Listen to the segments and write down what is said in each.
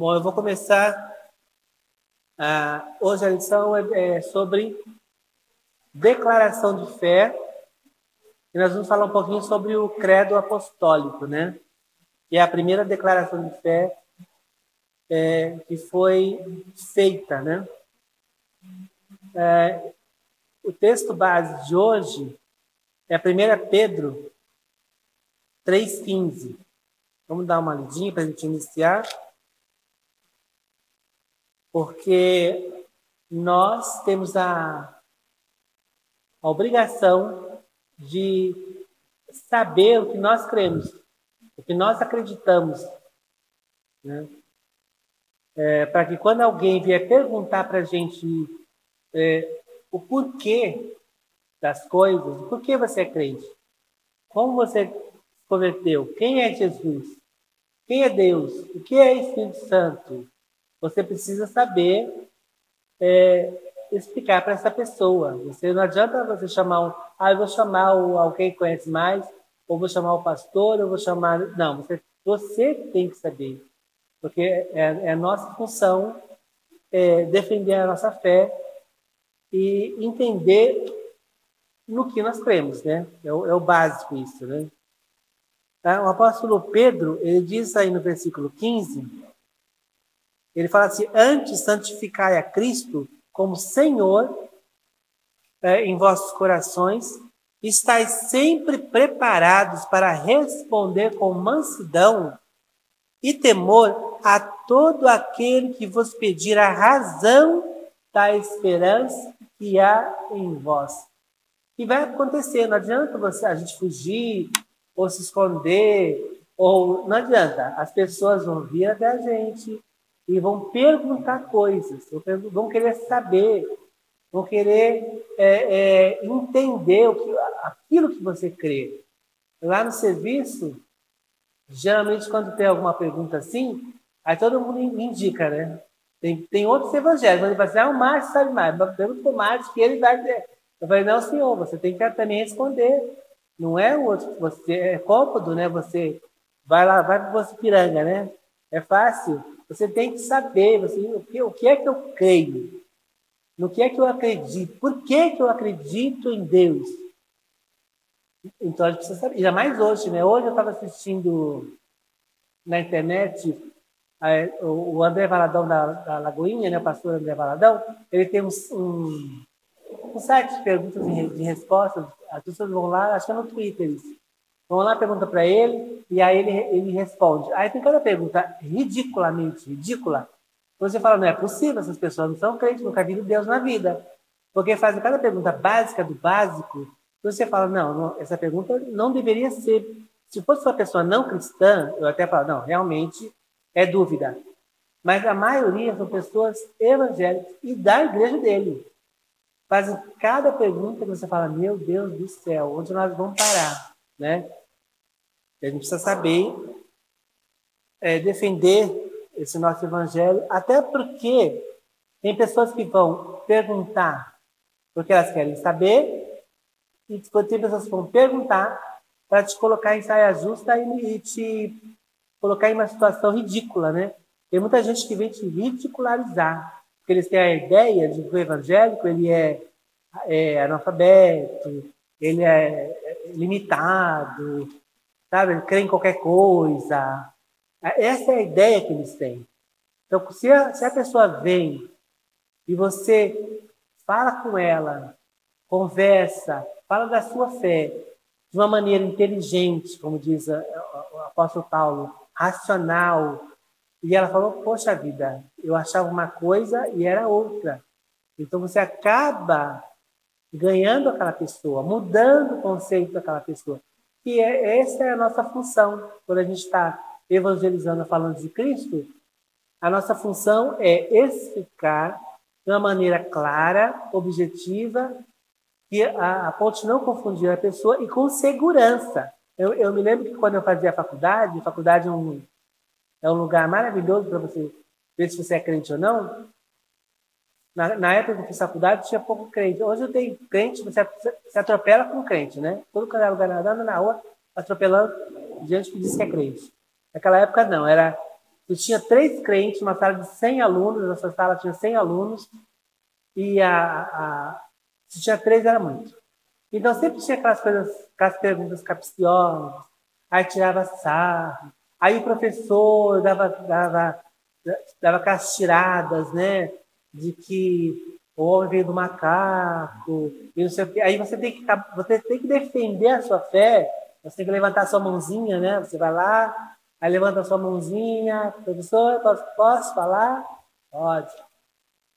Bom, eu vou começar. Ah, hoje a lição é, é sobre declaração de fé. E nós vamos falar um pouquinho sobre o credo apostólico, né? Que é a primeira declaração de fé é, que foi feita, né? É, o texto base de hoje é 1 Pedro 3,15. Vamos dar uma lidinha para a gente iniciar. Porque nós temos a, a obrigação de saber o que nós cremos, o que nós acreditamos. Né? É, para que quando alguém vier perguntar para a gente é, o porquê das coisas, por que você é crente, como você se converteu, quem é Jesus, quem é Deus, o que é Espírito Santo, você precisa saber é, explicar para essa pessoa. Você não adianta você chamar um, ah, eu vou chamar o, alguém que conhece mais, ou vou chamar o pastor, ou vou chamar. Não, você, você tem que saber. Porque é, é nossa função é, defender a nossa fé e entender no que nós cremos, né? É o, é o básico isso, né? Tá? O apóstolo Pedro, ele diz aí no versículo 15, ele fala assim: Antes santificai a Cristo como Senhor é, em vossos corações, estáis sempre preparados para responder com mansidão e temor a todo aquele que vos pedir a razão da esperança que há em vós. E vai acontecer, não adianta você, a gente fugir ou se esconder, ou não adianta, as pessoas vão vir até a gente, e vão perguntar coisas, vão querer saber, vão querer é, é, entender o que, aquilo que você crê. Lá no serviço, geralmente quando tem alguma pergunta assim, aí todo mundo indica, né? Tem, tem outros evangélicos, ele fala assim, ah, o Márcio sabe mais, pergunta para o Márcio que ele vai dizer. Eu falei, não, senhor, você tem que também responder. Não é o outro, você é cômodo, né? Você vai lá, vai para você piranga, né? É fácil. Você tem que saber você, o, que, o que é que eu creio, no que é que eu acredito, por que, que eu acredito em Deus. Então a gente precisa saber. Ainda mais hoje, né? Hoje eu estava assistindo na internet o André Valadão da, da Lagoinha, né? o pastor André Valadão, ele tem um, um, um site de perguntas e respostas. As pessoas vão lá, acho que é no Twitter isso. Vão lá, pergunta para ele, e aí ele, ele responde. Aí tem cada pergunta ridiculamente ridícula. Você fala, não é possível, essas pessoas não são crentes, nunca viram Deus na vida. Porque fazem cada pergunta básica do básico, você fala, não, não, essa pergunta não deveria ser. Se fosse uma pessoa não cristã, eu até falo, não, realmente é dúvida. Mas a maioria são pessoas evangélicas e da igreja dele. Fazem cada pergunta que você fala, meu Deus do céu, onde nós vamos parar? Né? A gente precisa saber é, defender esse nosso evangelho, até porque tem pessoas que vão perguntar porque elas querem saber, e tem pessoas que vão perguntar para te colocar em saia justa e, te colocar em uma situação ridícula, né? Tem muita gente que vem te ridicularizar, porque eles têm a ideia de que o evangélico ele é, é analfabeto, ele é limitado, sabe? Crê em qualquer coisa. Essa é a ideia que eles têm. Então, se a, se a pessoa vem e você fala com ela, conversa, fala da sua fé de uma maneira inteligente, como diz o apóstolo Paulo, racional, e ela falou: Poxa vida, eu achava uma coisa e era outra. Então você acaba ganhando aquela pessoa, mudando o conceito daquela pessoa. E é, essa é a nossa função. Quando a gente está evangelizando, falando de Cristo, a nossa função é explicar de uma maneira clara, objetiva, que a, a ponte não confundir a pessoa e com segurança. Eu, eu, me lembro que quando eu fazia a faculdade, a faculdade é um, é um lugar maravilhoso para você ver se você é crente ou não. Na, na, época que eu fiz faculdade, tinha pouco crente. Hoje eu tenho crente, você atropela com crente, né? Todo lugar andando na rua, atropelando gente que diz que é crente. Naquela época, não. Era Tu tinha três crentes, uma sala de 100 alunos, essa sala tinha 100 alunos, e a, a, se tinha três era muito. Então sempre tinha aquelas coisas, aquelas perguntas capciosas, aí tirava sarro, aí o professor dava, dava, dava aquelas tiradas, né? De que o homem veio do macaco, e não sei o quê. Aí você tem que, você tem que defender a sua fé, você tem que levantar a sua mãozinha, né? Você vai lá, aí levanta a sua mãozinha, professor, posso, posso falar? Pode.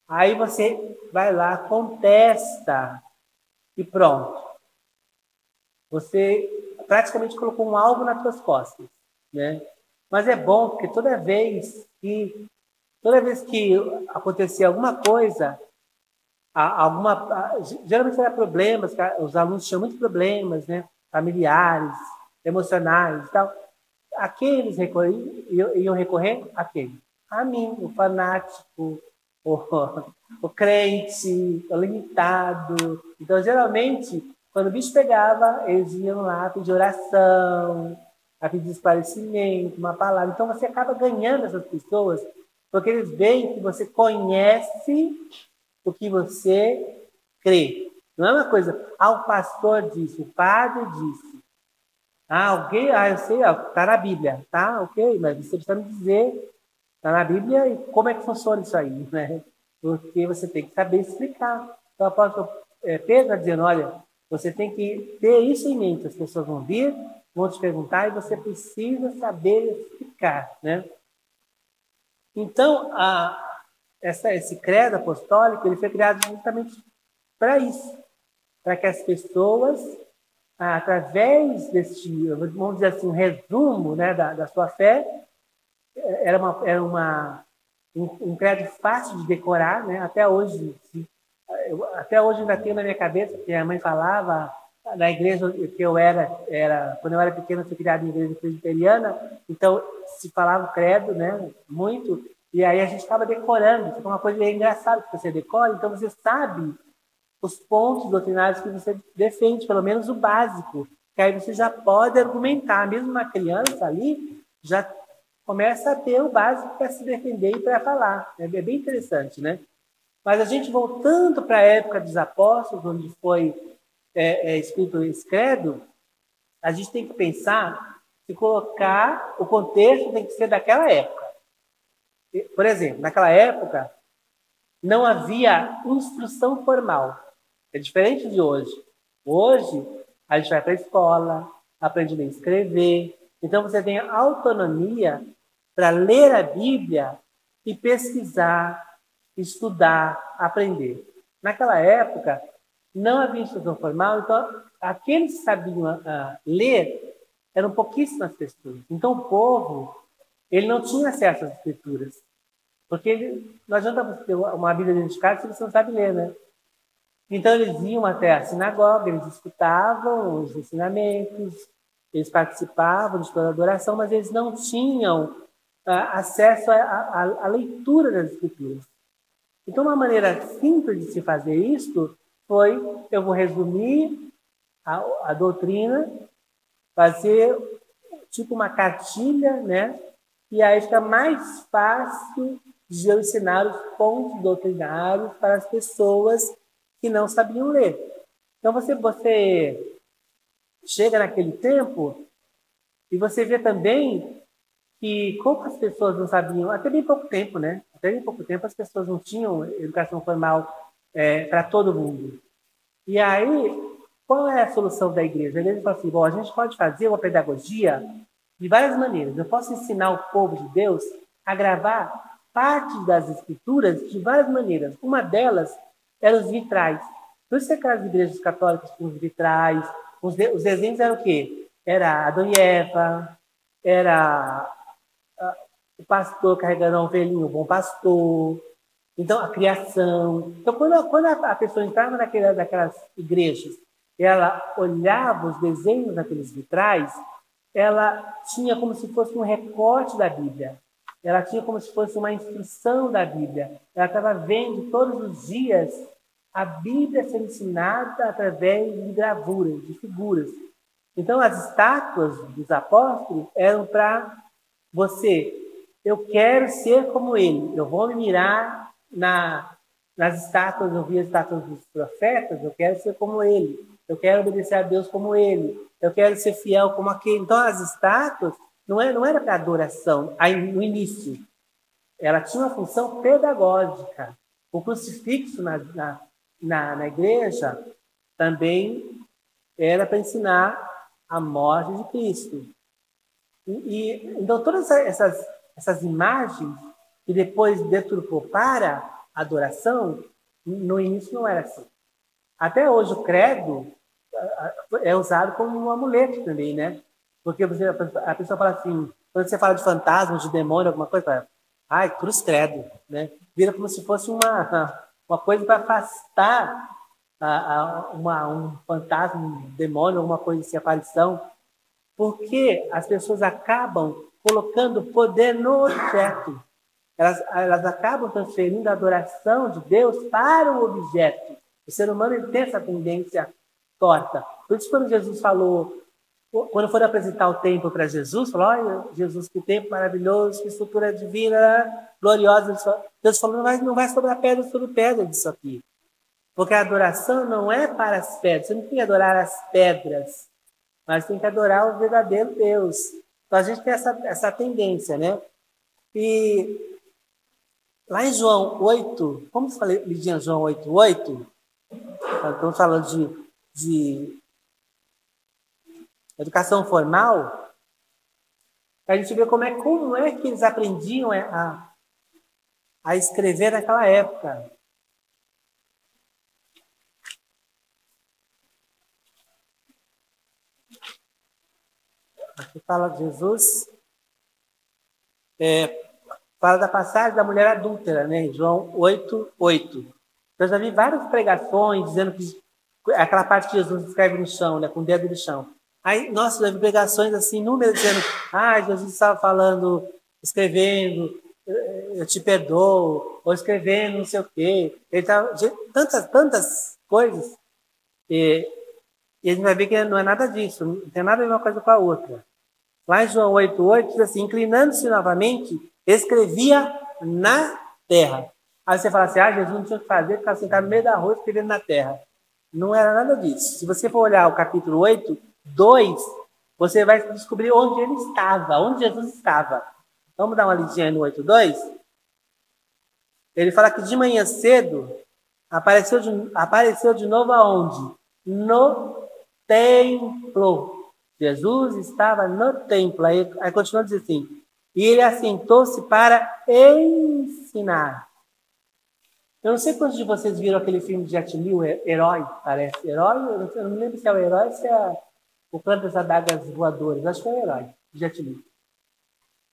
Aí você vai lá, contesta e pronto. Você praticamente colocou um alvo nas suas costas, né? Mas é bom porque toda vez que toda vez que acontecia alguma coisa, alguma geralmente era problemas, os alunos tinham muitos problemas, né? Familiares, emocionais e tal. Aqueles iam recorrer a quem? A mim, o fanático, o, o crente, o limitado. Então, geralmente, quando o bicho pegava, eles iam lá pedir oração, a pedir esclarecimento, uma palavra. Então, você acaba ganhando essas pessoas, porque eles veem que você conhece o que você crê. Não é uma coisa, ah, o pastor disse, o padre disse. Ah, alguém, ah, eu sei, está na Bíblia, tá? Ok, mas você precisa me dizer Está na Bíblia e como é que funciona isso aí, né? Porque você tem que saber explicar. Então, o apóstolo é, Pedro está dizendo, olha, você tem que ter isso em mente. As pessoas vão vir, vão te perguntar e você precisa saber explicar, né? Então, a, essa, esse credo apostólico ele foi criado justamente para isso, para que as pessoas, através deste, vamos dizer assim, um resumo né, da, da sua fé, era uma, era uma um, um credo fácil de decorar, né? Até hoje, até hoje ainda tenho na minha cabeça que a mãe falava na igreja que eu era, era quando eu era pequeno, eu fui criado em igreja presbiteriana, então se falava credo, né? Muito. E aí a gente estava decorando, fica uma coisa engraçada que você decora, então você sabe os pontos doutrinários que você defende, pelo menos o básico, que aí você já pode argumentar, mesmo uma criança ali já começa a ter o básico para se defender e para falar. É bem interessante, né? Mas a gente voltando para a época dos apóstolos, onde foi é, é, escrito credo, a gente tem que pensar se colocar o contexto tem que ser daquela época. Por exemplo, naquela época não havia instrução formal. É diferente de hoje. Hoje a gente vai para a escola, aprende a escrever, então você tem autonomia para ler a Bíblia e pesquisar, estudar, aprender. Naquela época, não havia instrução formal, então aqueles que sabiam uh, ler eram pouquíssimas pessoas. Então o povo, ele não tinha acesso às escrituras. Porque ele, não adianta você ter uma Bíblia dentro de casa se você não sabe ler, né? Então eles iam até a sinagoga, eles escutavam os ensinamentos, eles participavam de toda a adoração, mas eles não tinham ah, acesso à leitura das escrituras. Então, uma maneira simples de se fazer isto foi: eu vou resumir a, a doutrina, fazer tipo uma cartilha, né? E aí fica mais fácil de eu ensinar os pontos doutrinários para as pessoas que não sabiam ler. Então você, você chega naquele tempo e você vê também que como as pessoas não sabiam, até bem pouco tempo, né? Até bem pouco tempo as pessoas não tinham educação formal é, para todo mundo. E aí, qual é a solução da igreja? A igreja fala assim, bom, a gente pode fazer uma pedagogia de várias maneiras. Eu posso ensinar o povo de Deus a gravar parte das escrituras de várias maneiras. Uma delas era os vitrais. Por isso que aquelas igrejas católicas com os vitrais, os, de, os desenhos eram o quê? Era Adão e Eva, era a, o pastor carregando um ovelhinho, o bom pastor. Então, a criação. Então, quando, quando a, pessoa entrava naquela, naquelas igrejas, ela olhava os desenhos daqueles vitrais, ela tinha como se fosse um recorte da Bíblia. Ela tinha como se fosse uma instrução da Bíblia. Ela estava vendo todos os dias a Bíblia ser ensinada através de gravuras, de figuras. Então, as estátuas dos apóstolos eram para você eu quero ser como ele. Eu vou me mirar na, nas estátuas, eu vi as estátuas dos profetas, eu quero ser como ele. Eu quero obedecer a Deus como ele. Eu quero ser fiel como aquele. Então, as estátuas não era, não era para adoração aí, no início. Ela tinha uma função pedagógica. O crucifixo na, na, na, na igreja também era para ensinar a morte de Cristo. E, e, então, todas essas, essas imagens que depois deturpou para adoração, no início não era assim. Até hoje o credo é usado como um amuleto também, né? Porque você, a pessoa fala assim, quando você fala de fantasma, de demônio, alguma coisa, fala, ai, cruz credo, né? Vira como se fosse uma, uma coisa para afastar a, a, uma, um fantasma, um demônio, alguma coisa assim, aparição. Porque as pessoas acabam colocando poder no objeto. Elas, elas acabam transferindo a adoração de Deus para o objeto. O ser humano tem essa tendência torta. Por isso, quando Jesus falou, quando for apresentar o templo para Jesus, falou: Olha, Jesus, que templo maravilhoso, que estrutura divina, gloriosa. Deus falou: Não vai, não vai sobrar pedra sobre pedra disso aqui. Porque a adoração não é para as pedras. Você não tem que adorar as pedras, mas tem que adorar o verdadeiro Deus. Então a gente tem essa, essa tendência, né? E lá em João 8, como falei, Lidinha, João 8, 8, estamos falando de de educação formal, a gente vê como é, como é que eles aprendiam a, a escrever naquela época. Aqui fala de Jesus, é, fala da passagem da mulher adúltera, né? João 8, 8. Eu já vi várias pregações dizendo que aquela parte que Jesus escreve no chão, né, com o dedo no chão. Aí, nossa, eu pregações assim, números dizendo, ah, Jesus estava falando, escrevendo, eu te perdoo, ou escrevendo não sei o quê. Ele estava, tantas, tantas coisas. E, e a gente vai ver que não é nada disso, não tem nada a ver uma coisa com a outra. Lá em João 8,8 diz assim, inclinando-se novamente, escrevia na terra. Aí você fala assim, ah, Jesus não tinha o que fazer, ficava sentado no meio da rua escrevendo na terra. Não era nada disso. Se você for olhar o capítulo 8, 2, você vai descobrir onde ele estava, onde Jesus estava. Vamos dar uma lidinha no 8, 2? Ele fala que de manhã cedo apareceu de, apareceu de novo aonde? No templo. Jesus estava no templo. Aí, aí continua dizer assim: e ele assentou-se para ensinar. Eu não sei quantos de vocês viram aquele filme de Jet Li, Herói, parece. Herói, eu não me lembro se é o Herói ou se é o Canto das Adagas Voadoras. Acho que é o Herói, Jet Li.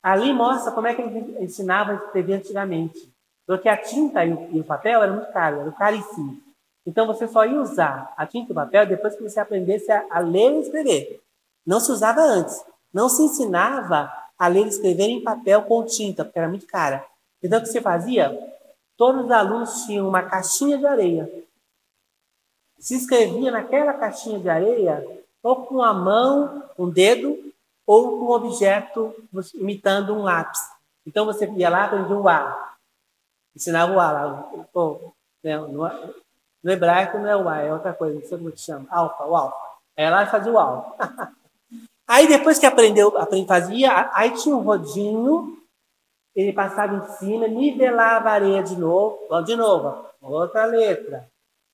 Ali mostra como é que ele ensinava a escrever antigamente. Porque a tinta e o, papel eram muito caros, eram caríssimos. Então você só ia usar a tinta e o papel depois que você aprendesse a ler e escrever. Não se usava antes. Não se ensinava a ler e escrever em papel com tinta, porque era muito cara. Então o que você fazia? Todos os alunos tinham uma caixinha de areia. Se escrevia naquela caixinha de areia, ou com a mão, um dedo, ou com um objeto imitando um lápis. Então você ia lá, aprendia o A. Ensinava o A lá. Pô, né, no, no, hebraico não é o A, é outra coisa, não sei como que chama. Alfa, o alfa. Aí lá fazia o alfa. aí depois que aprendeu, fazia, aí tinha um rodinho ele passava em cima, nivelava a areia de novo, de novo, outra letra.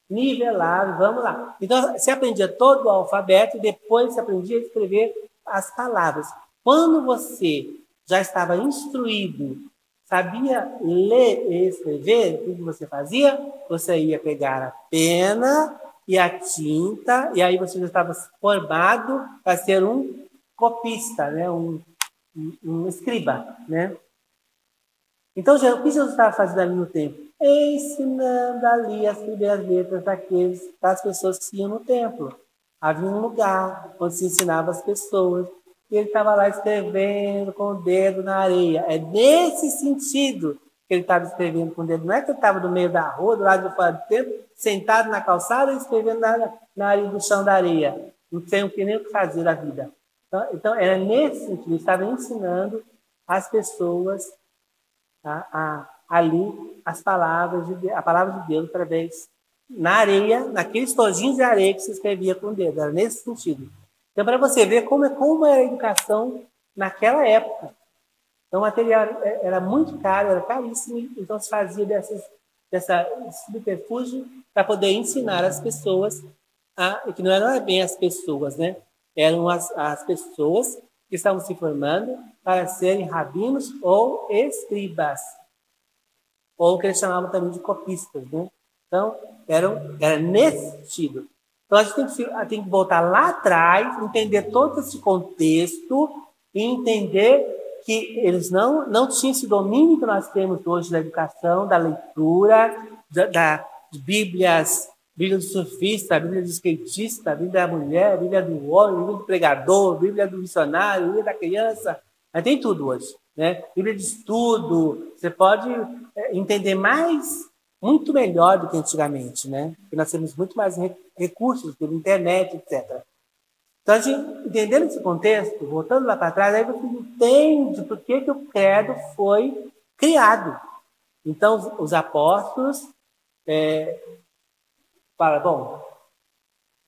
Nivelava, vamos lá. Então, você aprendia todo o alfabeto e depois você aprendia a escrever as palavras. Quando você já estava instruído, sabia ler e escrever, o que você fazia? Você ia pegar a pena e a tinta, e aí você já estava formado para ser um copista, né? um, um, um escriba. Né? Então, o que Jesus estava fazendo ali no templo? Ensinando ali as letras daqueles, das pessoas que iam no templo. Havia um lugar onde se ensinava as pessoas. E ele estava lá escrevendo com o dedo na areia. É nesse sentido que ele estava escrevendo com o dedo. Não é que ele estava no meio da rua, do lado de fora do templo, sentado na calçada e escrevendo na, na areia do chão da areia. Não tem o que nem o que fazer da vida. Então, então era nesse sentido. Ele estava ensinando as pessoas a, a, ali as palavras de, a palavra de Deus através na areia, naqueles tojinhos de areia que se escrevia com o dedo. Era nesse sentido. Então, para você ver como, é, como era a educação naquela época. Então, o material era muito caro, era caríssimo, então se fazia dessas, dessa subterfúgio para poder ensinar as pessoas, a, que não eram bem as pessoas, né? Eram as, as pessoas que estavam se formando para serem rabinos ou escribas, ou que eles chamavam também de copistas, né? Então, eram, era nesse sentido. Então, a gente tem que, tem que voltar lá atrás, entender todo esse contexto e entender que eles não, não tinham esse domínio que nós temos hoje da educação, da leitura, da, Bíblias, Bíblia do surfista, Bíblia do skatista, Bíblia da mulher, Bíblia do homem, Bíblia do pregador, Bíblia do missionário, Bíblia da criança. Mas tem tudo hoje. Né? Bíblia de estudo. Você pode é, entender mais muito melhor do que antigamente, né? Porque nós temos muito mais recursos pela internet, etc. Então, a gente, entendendo esse contexto, voltando lá para trás, aí você entende por que, que o credo foi criado. Então, os, os apóstolos é, falam, bom,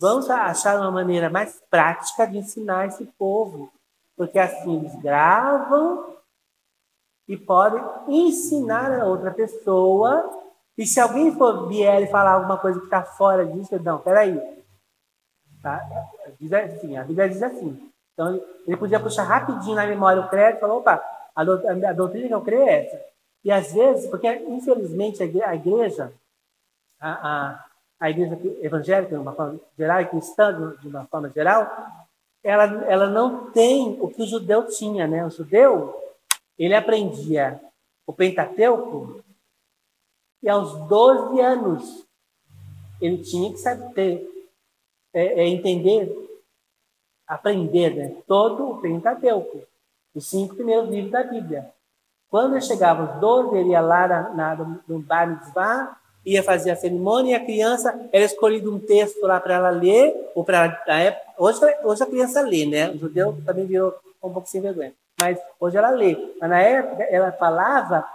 vamos achar uma maneira mais prática de ensinar esse povo, porque assim eles gravam e podem ensinar a outra pessoa e se alguém for vier e falar alguma coisa que está fora disso, não, peraí. Tá? Diz assim, a Bíblia diz assim. Então, ele podia puxar rapidinho na memória o crédito e falar, opa, a, a, a doutrina que eu creio é essa. E às vezes, porque infelizmente a igreja, a, a, a igreja evangélica, de uma forma geral, e cristã, de uma forma geral, ela, ela não tem o que o judeu tinha, né? O judeu, ele aprendia o Pentateuco e aos 12 anos, ele tinha que saber, é, é, entender, aprender né? todo o Pentateuco, os cinco primeiros livros da Bíblia. Quando ele chegava aos 12, ele ia lá na, na, no bar mitzvah, ia fazer a cerimônia e a criança era escolhido um texto lá para ela ler, ou para hoje, hoje a criança lê, né? O judeu também virou um pouco sem vergonha. Mas hoje ela lê. Mas na época ela falava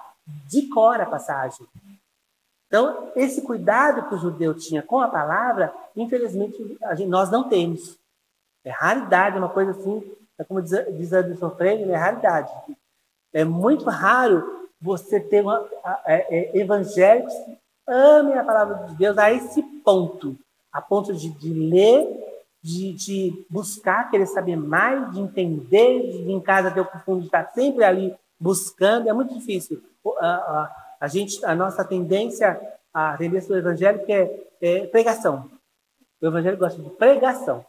de cor a passagem. Então, esse cuidado que o judeu tinha com a palavra, infelizmente, gente, nós não temos. É raridade, uma coisa assim, é como diz, diz Anderson Freire, é raridade. É muito raro você ter uma, é, é, evangélicos amem a palavra de Deus a esse ponto, a ponto de, de ler, de, de, buscar, querer saber mais, de entender, de em casa ter o de estar sempre ali buscando, é muito difícil. A, a, a gente, a nossa tendência, a tendência do evangélico é, é pregação. O evangelho gosta de pregação.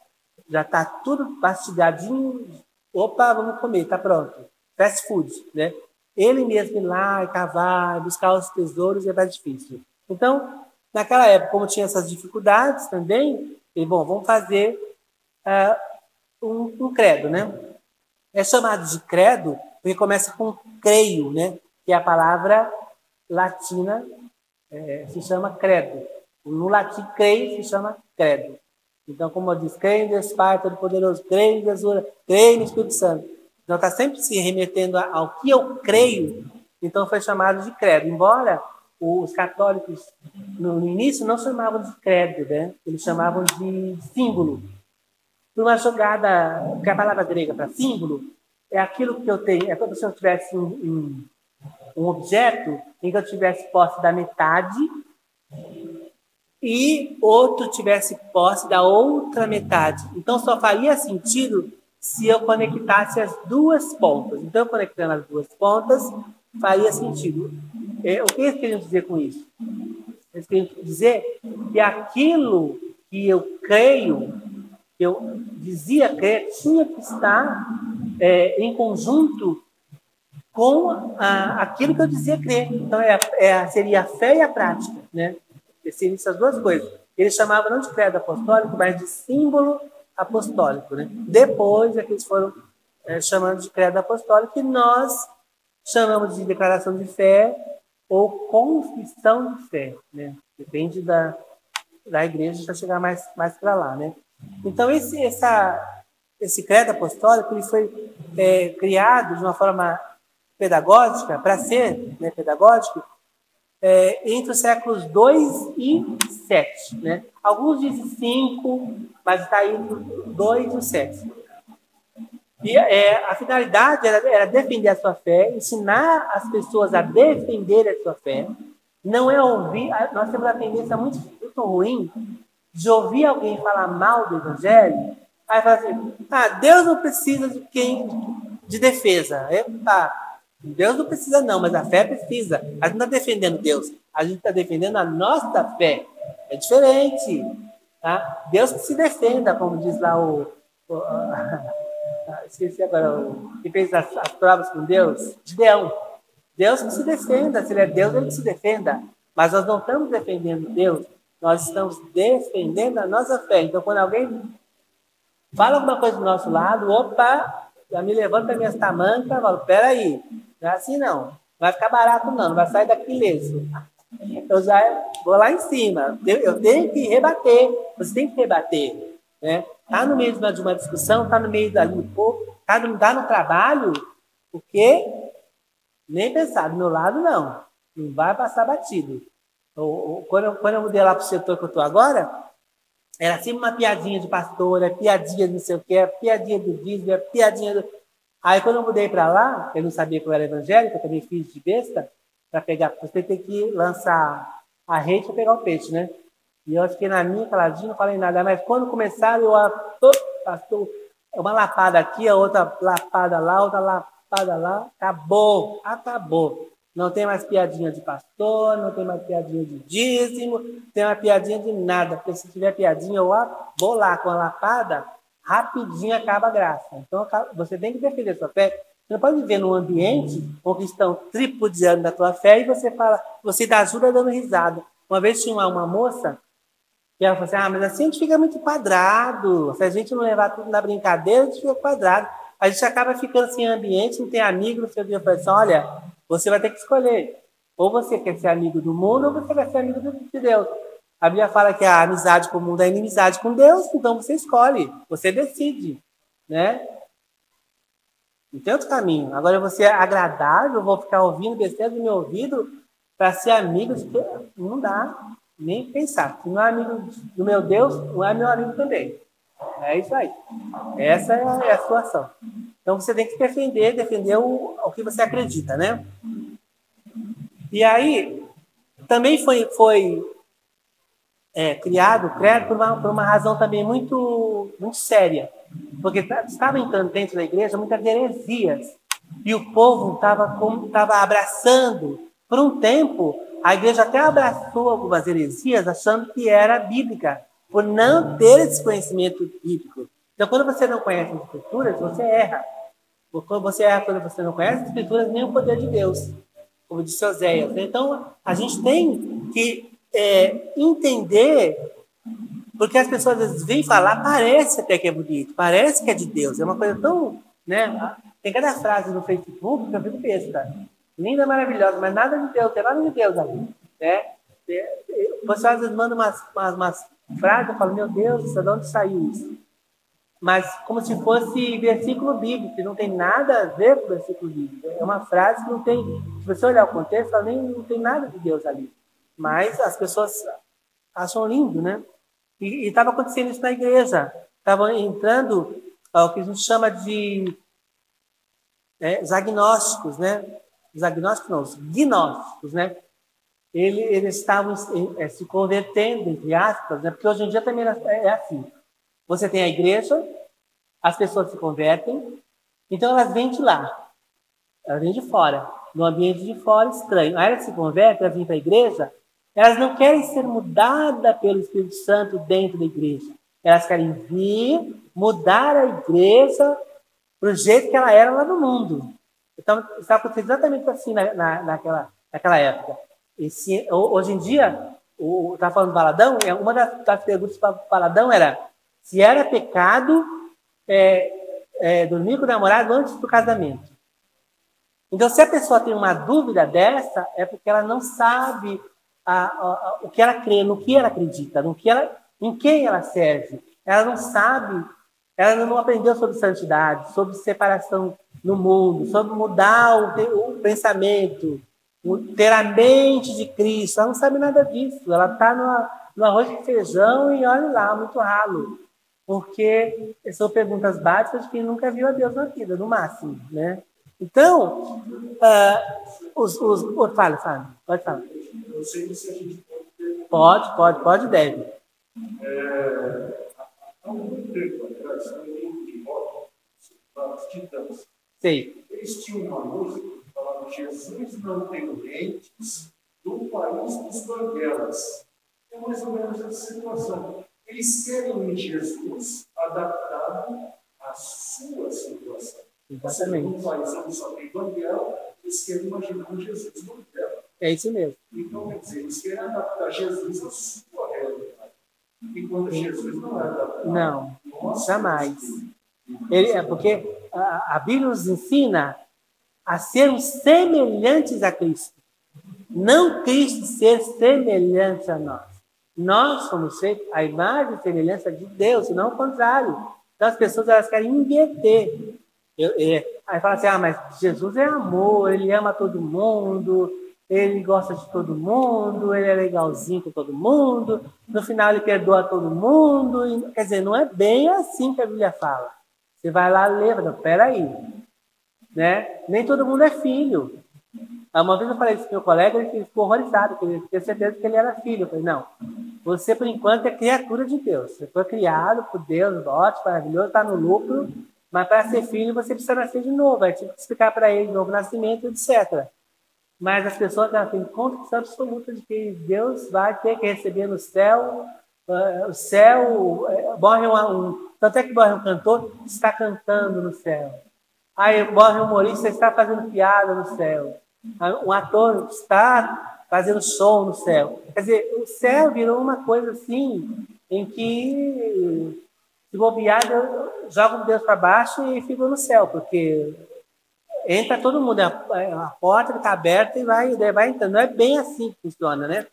Já está tudo mastigadinho. Opa, vamos comer, está pronto. Fast food, né? Ele mesmo ir lá e cavar, buscar os tesouros é mais difícil. Então, naquela época, como tinha essas dificuldades também, ele, bom, vamos fazer uh, um, um credo, né? É chamado de credo porque começa com creio, né? Que é a palavra latina é, se chama credo. No latim, creio se chama credo. Então, como eu disse, creio em Deus Pai Todo-Poderoso, creio em Jesus, creio no Espírito Santo. Então, está sempre se remetendo ao que eu creio. Então, foi chamado de credo. Embora os católicos, no início, não chamavam de credo, né? eles chamavam de símbolo. Por uma jogada, porque a palavra grega para símbolo é aquilo que eu tenho, é como se eu tivesse um, um um objeto em que eu tivesse posse da metade e outro tivesse posse da outra metade. Então só faria sentido se eu conectasse as duas pontas. Então, conectando as duas pontas, faria sentido. É, o que eles queriam dizer com isso? Eles queriam dizer que aquilo que eu creio, que eu dizia crer, tinha que estar é, em conjunto com a, aquilo que eu dizia crer. Então, é, é, seria a fé e a prática. Né? Seriam essas duas coisas. Eles chamavam não de credo apostólico, mas de símbolo apostólico. Né? Depois é que eles foram é, chamando de credo apostólico, que nós chamamos de declaração de fé ou confissão de fé. Né? Depende da, da igreja para chegar mais, mais para lá. Né? Então, esse, essa, esse credo apostólico ele foi é, criado de uma forma pedagógica, para ser né, pedagógico, é, entre os séculos 2 e 7. Né? Alguns dizem 5, mas está entre 2 e 7. E é, a finalidade era, era, defender a sua fé, ensinar as pessoas a defender a sua fé. Não é ouvir. Nós temos a tendência muito, muito ruim de ouvir alguém falar mal do Evangelho, aí fala assim: ah, Deus não precisa de quem de defesa. Epa, Deus não precisa, não, mas a fé precisa. A gente não está defendendo Deus, a gente está defendendo a nossa fé. É diferente. Tá? Deus que se defenda, como diz lá o. o esqueci agora, que fez as, as provas com Deus? Gideão. Deus que se defenda, se ele é Deus, ele que se defenda. Mas nós não estamos defendendo Deus, nós estamos defendendo a nossa fé. Então, quando alguém fala alguma coisa do nosso lado, opa, já me levanta minhas tamancas, falo, peraí, não é assim não. Não vai ficar barato não, não vai sair daqui ileso. Eu já vou lá em cima. Eu tenho que rebater. Você tem que rebater. Né? Tá no meio de uma discussão, tá no meio dali um pouco, tá no, tá no trabalho, o quê? Nem pensar, do meu lado não. Não vai passar batido. Quando eu, quando eu mudei lá para o setor que eu estou agora, era sempre uma piadinha de pastora, piadinha de não sei o que, piadinha do dízimo, piadinha do... Aí quando eu mudei para lá, eu não sabia que eu era evangélico, eu também fiz de besta, para pegar, você tem que lançar a rede para pegar o peixe, né? E eu fiquei na minha caladinho, não falei nada. Mas quando começaram, eu passou uma lapada aqui, a outra lapada lá, outra lapada lá, acabou, acabou. Não tem mais piadinha de pastor, não tem mais piadinha de dízimo, não tem mais piadinha de nada. Porque se tiver piadinha, eu vou lá com a lapada, rapidinho acaba a graça. Então você tem que defender sua fé. Você não pode viver num ambiente onde estão tripudiando da tua fé e você fala, você dá ajuda dando risada. Uma vez tinha uma, uma moça ela falou assim: ah, mas assim a gente fica muito quadrado. Se a gente não levar tudo na brincadeira, a gente fica quadrado. A gente acaba ficando sem ambiente, não tem amigo, não sei o que. Eu falei assim: olha, você vai ter que escolher. Ou você quer ser amigo do mundo, ou você quer ser amigo de Deus. A Bíblia fala que a amizade com o mundo é inimizade com Deus, então você escolhe, você decide, né? Não tem outro caminho. Agora você é agradável, vou ficar ouvindo besteira do meu ouvido para ser amigo de Deus. Não dá nem pensar. Se não é amigo do meu Deus, não é meu amigo também. É isso aí. Essa é a situação. Então você tem que defender, defender o, o que você acredita, né? E aí, também foi, foi é, criado o credo por uma, por uma razão também muito, muito séria. Porque tá, estava entrando dentro da igreja muitas heresias. E o povo estava abraçando. Por um tempo, a igreja até abraçou algumas heresias, achando que era bíblica, por não ter esse conhecimento bíblico. Então, quando você não conhece as escrituras, você erra. Quando você erra quando você não conhece as escrituras, nem o poder de Deus, como disse Oséias. Então, a gente tem que é, entender, porque as pessoas às vezes vêm falar, parece até que é bonito, parece que é de Deus. É uma coisa tão. Né? Tem cada frase no Facebook que eu fico besta. Linda, maravilhosa, mas nada de Deus, tem nada de Deus ali. Né? Você às vezes manda umas, umas, umas frases, eu falo, meu Deus, de onde saiu isso? mas como se fosse versículo bíblico, que não tem nada a ver com versículo bíblico. É uma frase que não tem, se você olhar o contexto, ela nem não tem nada de Deus ali. Mas as pessoas acham lindo, né? E estava acontecendo isso na igreja. Estava entrando ó, o que a gente chama de é, né? Os agnósticos não, os gnósticos, né? Ele, eles estavam é, se convertendo, entre aspas, né? porque hoje em dia também é, é assim. Você tem a igreja, as pessoas se convertem, então elas vêm de lá, elas vêm de fora, no ambiente de fora estranho. Aí elas se convertem, elas vêm para a igreja, elas não querem ser mudadas pelo Espírito Santo dentro da igreja. Elas querem vir, mudar a igreja para o jeito que ela era lá no mundo. Então, está acontecendo exatamente assim na, na, naquela, naquela época. Esse, hoje em dia, o, tá falando do baladão, é uma das, das perguntas para baladão era se era pecado é, é, dormir com o namorado antes do casamento. Então, se a pessoa tem uma dúvida dessa, é porque ela não sabe a, a, a, o que ela crê, no que ela acredita, no que ela, em quem ela serve. Ela não sabe Ela não aprendeu sobre santidade, sobre separação no mundo, sobre mudar o, o pensamento, ter a mente de Cristo. Ela não sabe nada disso. Ela está no, arroz com feijão e olha lá, muito ralo. Porque são perguntas básicas de quem nunca viu a Deus na vida, no máximo, né? Então, uh, os, os, os, fala, fala, pode falar. Eu sei se a gente pode, pode, pode, deve. É, há muito tempo atrás, no livro de rock, os titãs, Sei. eles tinham uma música que falava Jesus não tem lentes no país dos banguelas. É mais ou menos essa situação. Eles querem um Jesus adaptado à sua situação. Exatamente. No país onde só tem banguela, eles querem imaginar um Jesus banguela. É isso mesmo. Então, quer dizer, eles querem adaptar Jesus à sua. Jesus não é. Não, jamais. Ele, é porque a, a Bíblia nos ensina a sermos semelhantes a Cristo. Não Cristo ser semelhante a nós. Nós somos feitos a imagem e semelhança de Deus, e não o contrário. Então as pessoas elas querem inverter. Eu, eu, aí fala assim, ah, mas Jesus é amor, ele ama todo mundo, ele gosta de todo mundo, ele é legalzinho com todo mundo, no final ele perdoa todo mundo. E, quer dizer, não é bem assim que a Bíblia fala. Você vai lá ler, não, peraí. Né? Nem todo mundo é filho. Uma vez eu falei isso para meu colega, ele ficou horrorizado, porque ele tinha certeza que ele era filho. Eu falei, não, você por enquanto é criatura de Deus. Você foi criado por Deus, ótimo, maravilhoso, está no lucro, mas para ser filho você precisa nascer de novo. Aí tive que explicar para ele novo nascimento, etc. Mas as pessoas têm convicção absoluta de que Deus vai ter que receber no céu, uh, o céu, uh, morre um, um, tanto é que morre um cantor, está cantando no céu. Aí morre um humorista, está fazendo piada no céu um ator está fazendo show no céu. Quer dizer, o céu virou uma coisa assim, em que se bobear, joga Deus para baixo e fica no céu, porque entra todo mundo, a, a porta está aberta e vai, vai entrando. Não é bem assim que funciona, né?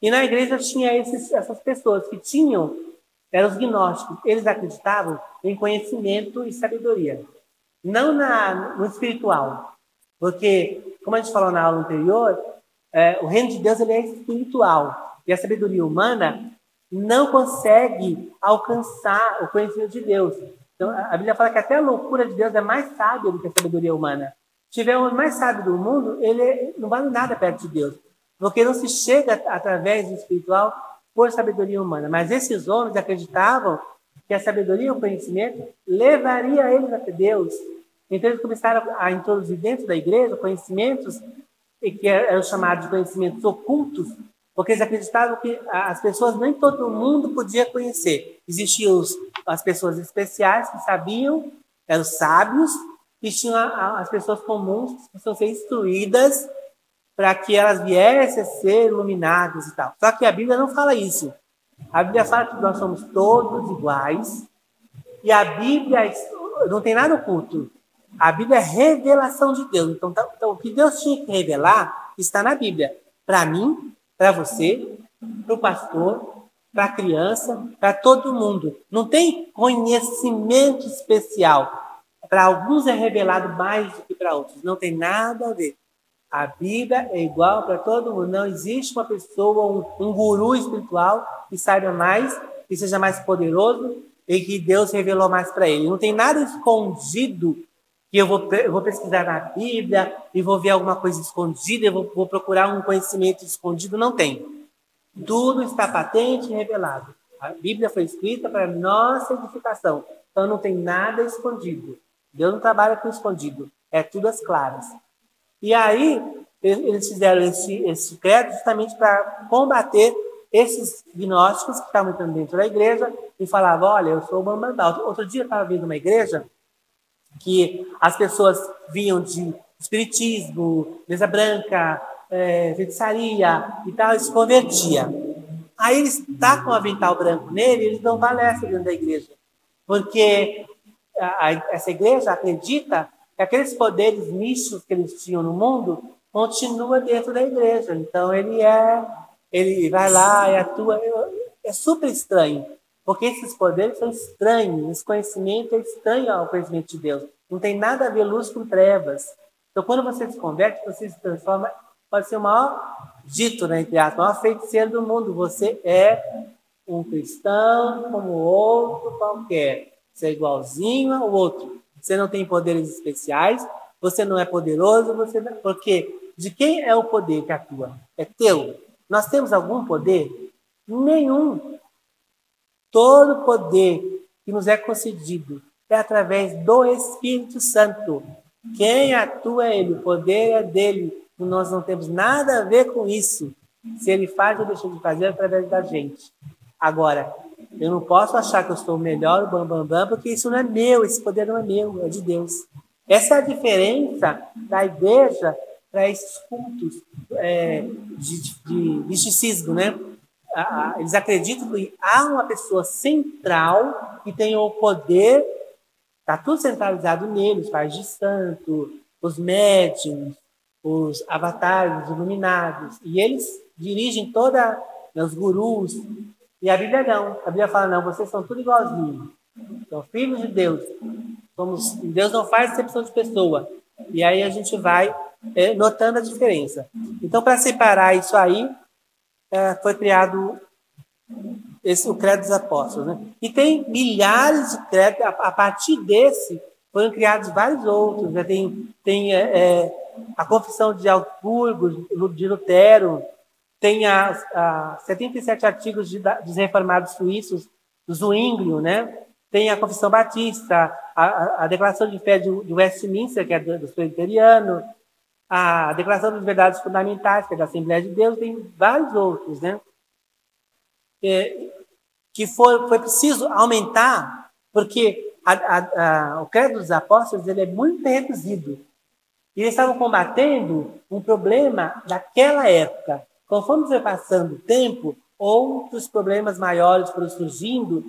E na igreja tinha esses, essas pessoas que tinham, eram os gnósticos, eles acreditavam em conhecimento e sabedoria, não na, no espiritual. Porque, como a gente falou na aula anterior, é, o reino de Deus ele é espiritual. E a sabedoria humana não consegue alcançar o conhecimento de Deus. Então, a Bíblia fala que até a loucura de Deus é mais sábia do que a sabedoria humana. Se tiver o mais sábio do mundo, ele não vale nada perto de Deus. Porque não se chega através do espiritual por sabedoria humana. Mas esses homens acreditavam que a sabedoria e o conhecimento levaria eles até Deus. Então eles começaram a introduzir dentro da igreja conhecimentos que eram chamados de conhecimentos ocultos, porque eles acreditavam que as pessoas nem todo mundo podia conhecer. Existiam os, as pessoas especiais que sabiam, eram sábios, e tinham as pessoas comuns que precisam ser instruídas para que elas viessem a ser iluminadas e tal. Só que a Bíblia não fala isso. A Bíblia fala que nós somos todos iguais e a Bíblia não tem nada oculto. A Bíblia é revelação de Deus. Então, tá, então o que Deus tinha que revelar está na Bíblia. Para mim, para você, para o pastor, para a criança, para todo mundo. Não tem conhecimento especial. Para alguns é revelado mais do que para outros. Não tem nada a ver. A Bíblia é igual para todo mundo. Não existe uma pessoa, um, um guru espiritual que saiba mais, que seja mais poderoso e que Deus revelou mais para ele. Não tem nada escondido que eu vou, eu vou pesquisar na Bíblia e vou ver alguma coisa escondida, eu vou, vou procurar um conhecimento escondido. Não tem. Tudo está patente e revelado. A Bíblia foi escrita para nossa edificação. Então não tem nada escondido. Deus não trabalha com escondido. É tudo às claras. E aí, eles fizeram esse, esse credo justamente para combater esses gnósticos que estavam entrando dentro da igreja e falavam: Olha, eu sou o Bambambá. Outro dia eu estava vindo uma igreja que as pessoas vinham de espiritismo, mesa branca, é, feitiçaria e tal, se convertia. Aí eles tacam o avental branco nele eles dão palestra dentro da igreja. Porque a, a, essa igreja acredita que aqueles poderes místicos que eles tinham no mundo continua dentro da igreja. Então ele é, ele vai lá e atua. É super estranho. Porque esses poderes são estranhos, esse conhecimento é estranho ao conhecimento de Deus. Não tem nada a ver luz com trevas. Então, quando você se converte, você se transforma, pode ser o maior dito, né, entre aspas, o maior feiticeiro do mundo. Você é um cristão como outro qualquer. Você é igualzinho ao outro. Você não tem poderes especiais, você não é poderoso, você não... porque de quem é o poder que atua? É teu. Nós temos algum poder? Nenhum. Todo poder que nos é concedido é através do Espírito Santo. Quem atua é Ele, o poder é dele. Nós não temos nada a ver com isso. Se Ele faz ou deixa de fazer, é através da gente. Agora, eu não posso achar que eu sou o melhor, o bambambam, bam, bam, porque isso não é meu, esse poder não é meu, é de Deus. Essa é a diferença da igreja para esses cultos é, de, de misticismo, né? Eles acreditam que há uma pessoa central que tem o poder, está tudo centralizado nele, os pais de santo, os médiums, os avatares, os iluminados, e eles dirigem toda, né, os gurus, e a Bíblia não. A Bíblia fala, não, vocês são tudo igualzinhos. São filhos de Deus. Somos, Deus não faz exceção de pessoa. E aí a gente vai é, notando a diferença. Então, para separar isso aí, é, foi criado esse, o Credo dos Apóstolos. Né? E tem milhares de credos, a, a, partir desse foram criados vários outros. Né? Tem, tem é, é a Confissão de Augsburgo, de Lutero, tem as, a 77 artigos de, dos reformados suíços, do Zwinglio, né? tem a Confissão Batista, a, a, a Declaração de Fé de, de, Westminster, que é do, do presbiteriano, a Declaração das Verdades Fundamentais, que é da Assembleia de Deus, tem vários outros, né? É, que foi, foi preciso aumentar, porque a, o credo dos apóstolos ele é muito reduzido. E eles estavam combatendo um problema daquela época, Conforme foi passando o tempo, outros problemas maiores foram surgindo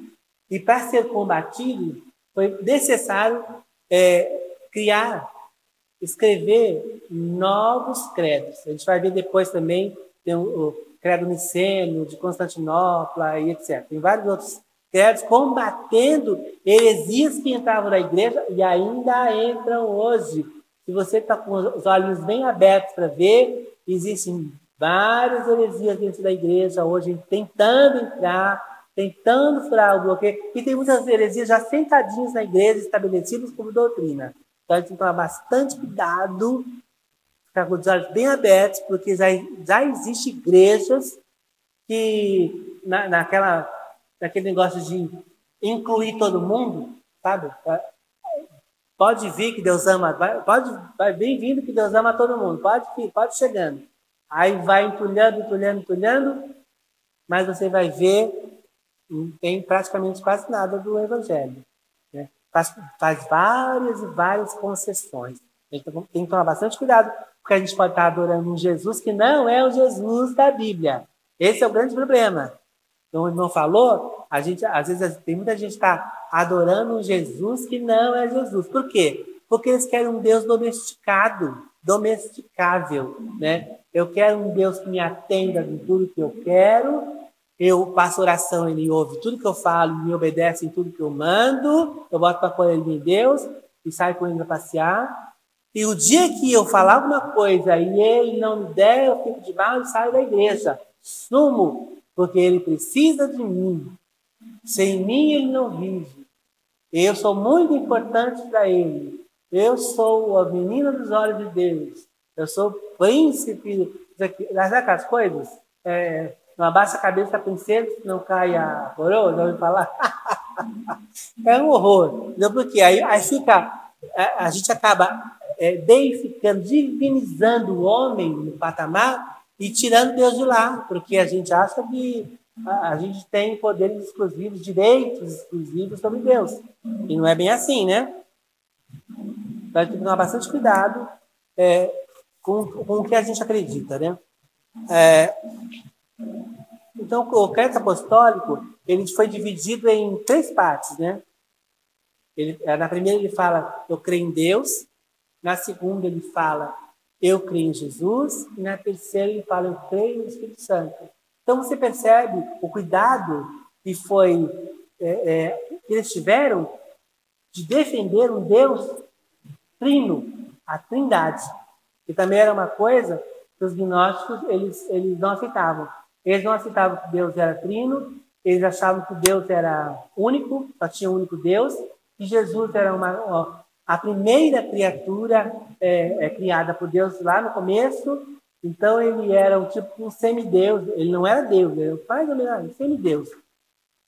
e para ser combatido foi necessário é, criar, escrever novos credos. A gente vai ver depois também tem o, credo niceno de Constantinopla e etc. Tem vários outros credos combatendo heresias que entravam na igreja e ainda entram hoje. Se você está com os olhos bem abertos para ver, existem várias heresias dentro da igreja hoje, tentando entrar, tentando furar o bloqueio, e tem muitas heresias já sentadinhas na igreja, estabelecidas como doutrina. Então tem que tomar bastante cuidado, ficar com os olhos bem abertos, porque já, já existem igrejas que, na, naquela, naquele negócio de incluir todo mundo, sabe? Pode vir que Deus ama, vai, pode, vai vir vindo que Deus ama todo mundo, pode vir, pode chegando. Aí vai entulhando, entulhando, entulhando, mas você vai ver, não tem praticamente quase nada do Evangelho. Faz, faz várias e várias concessões. Gente tem que tomar bastante cuidado, porque a gente pode estar adorando um Jesus que não é o Jesus da Bíblia. Esse é o grande problema. Então, o irmão falou, a gente, às vezes tem muita gente que está adorando um Jesus que não é Jesus. Por quê? Porque eles querem um Deus domesticado, domesticável, né? Eu quero um Deus que me atenda de tudo que eu quero. Eu faço oração, ele ouve tudo que eu falo, me obedece em tudo que eu mando. Eu boto para correr em Deus e saio com ele para passear. E o dia que eu falar alguma coisa e ele não me der, eu fico de mal e saio da igreja. Sumo, porque ele precisa de mim. Sem mim ele não vive. Eu sou muito importante para ele. Eu sou a menina dos olhos de Deus. Eu sou príncipe. Sabe aquelas coisas? É, não abaixa a cabeça princesa, não cai a coroa, não ouviu falar? é um horror. Não, porque aí, aí fica, a, a gente acaba é, deificando, divinizando o homem no patamar e tirando Deus de lá, porque a gente acha que a, a gente tem poderes exclusivos, direitos exclusivos sobre Deus. E não é bem assim, né? Então a gente tem que tomar bastante cuidado. É, com, com o que a gente acredita, né? É, então, o credo apostólico ele foi dividido em três partes, né? Ele, é, na primeira ele fala, eu creio em Deus. Na segunda ele fala, eu creio em Jesus. E na terceira ele fala, eu creio no Espírito Santo. Então você percebe o cuidado que foi é, é, que eles tiveram de defender um Deus trino, a trindade, que também era uma coisa que os gnósticos eles, eles não aceitavam. Eles não aceitavam que Deus era trino, eles achavam que Deus era único, só tinha um único Deus, e Jesus era uma, ó, a primeira criatura é, é, criada por Deus lá no começo, então ele era um tipo um semideus, ele não era Deus, ele era o pai do um semideus.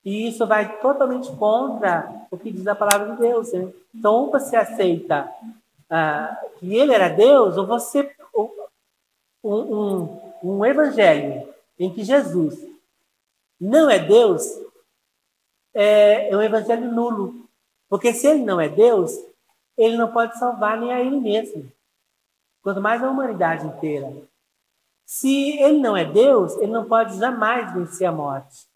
E isso vai totalmente contra o que diz a palavra de Deus. Né? Então, ou você aceita ah, que ele era Deus, ou você. Um, um, um evangelho em que Jesus não é Deus é, é um evangelho nulo. Porque se ele não é Deus, ele não pode salvar nem a ele mesmo. Quanto mais a humanidade inteira. Se ele não é Deus, ele não pode jamais vencer a morte.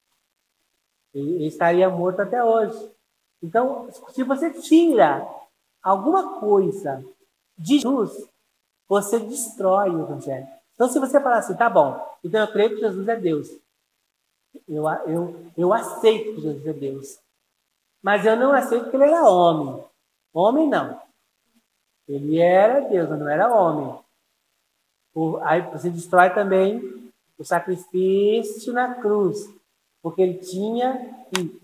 Ele estaria morto até hoje. Então, se você tira alguma coisa de Jesus, você destrói o Evangelho. Então, se você falar assim, tá bom, então eu creio que Jesus é Deus. Eu, eu, eu aceito que Jesus é Deus. Mas eu não aceito que ele era homem. Homem não. Ele era Deus, mas não era homem. Aí você destrói também o sacrifício na cruz porque ele tinha que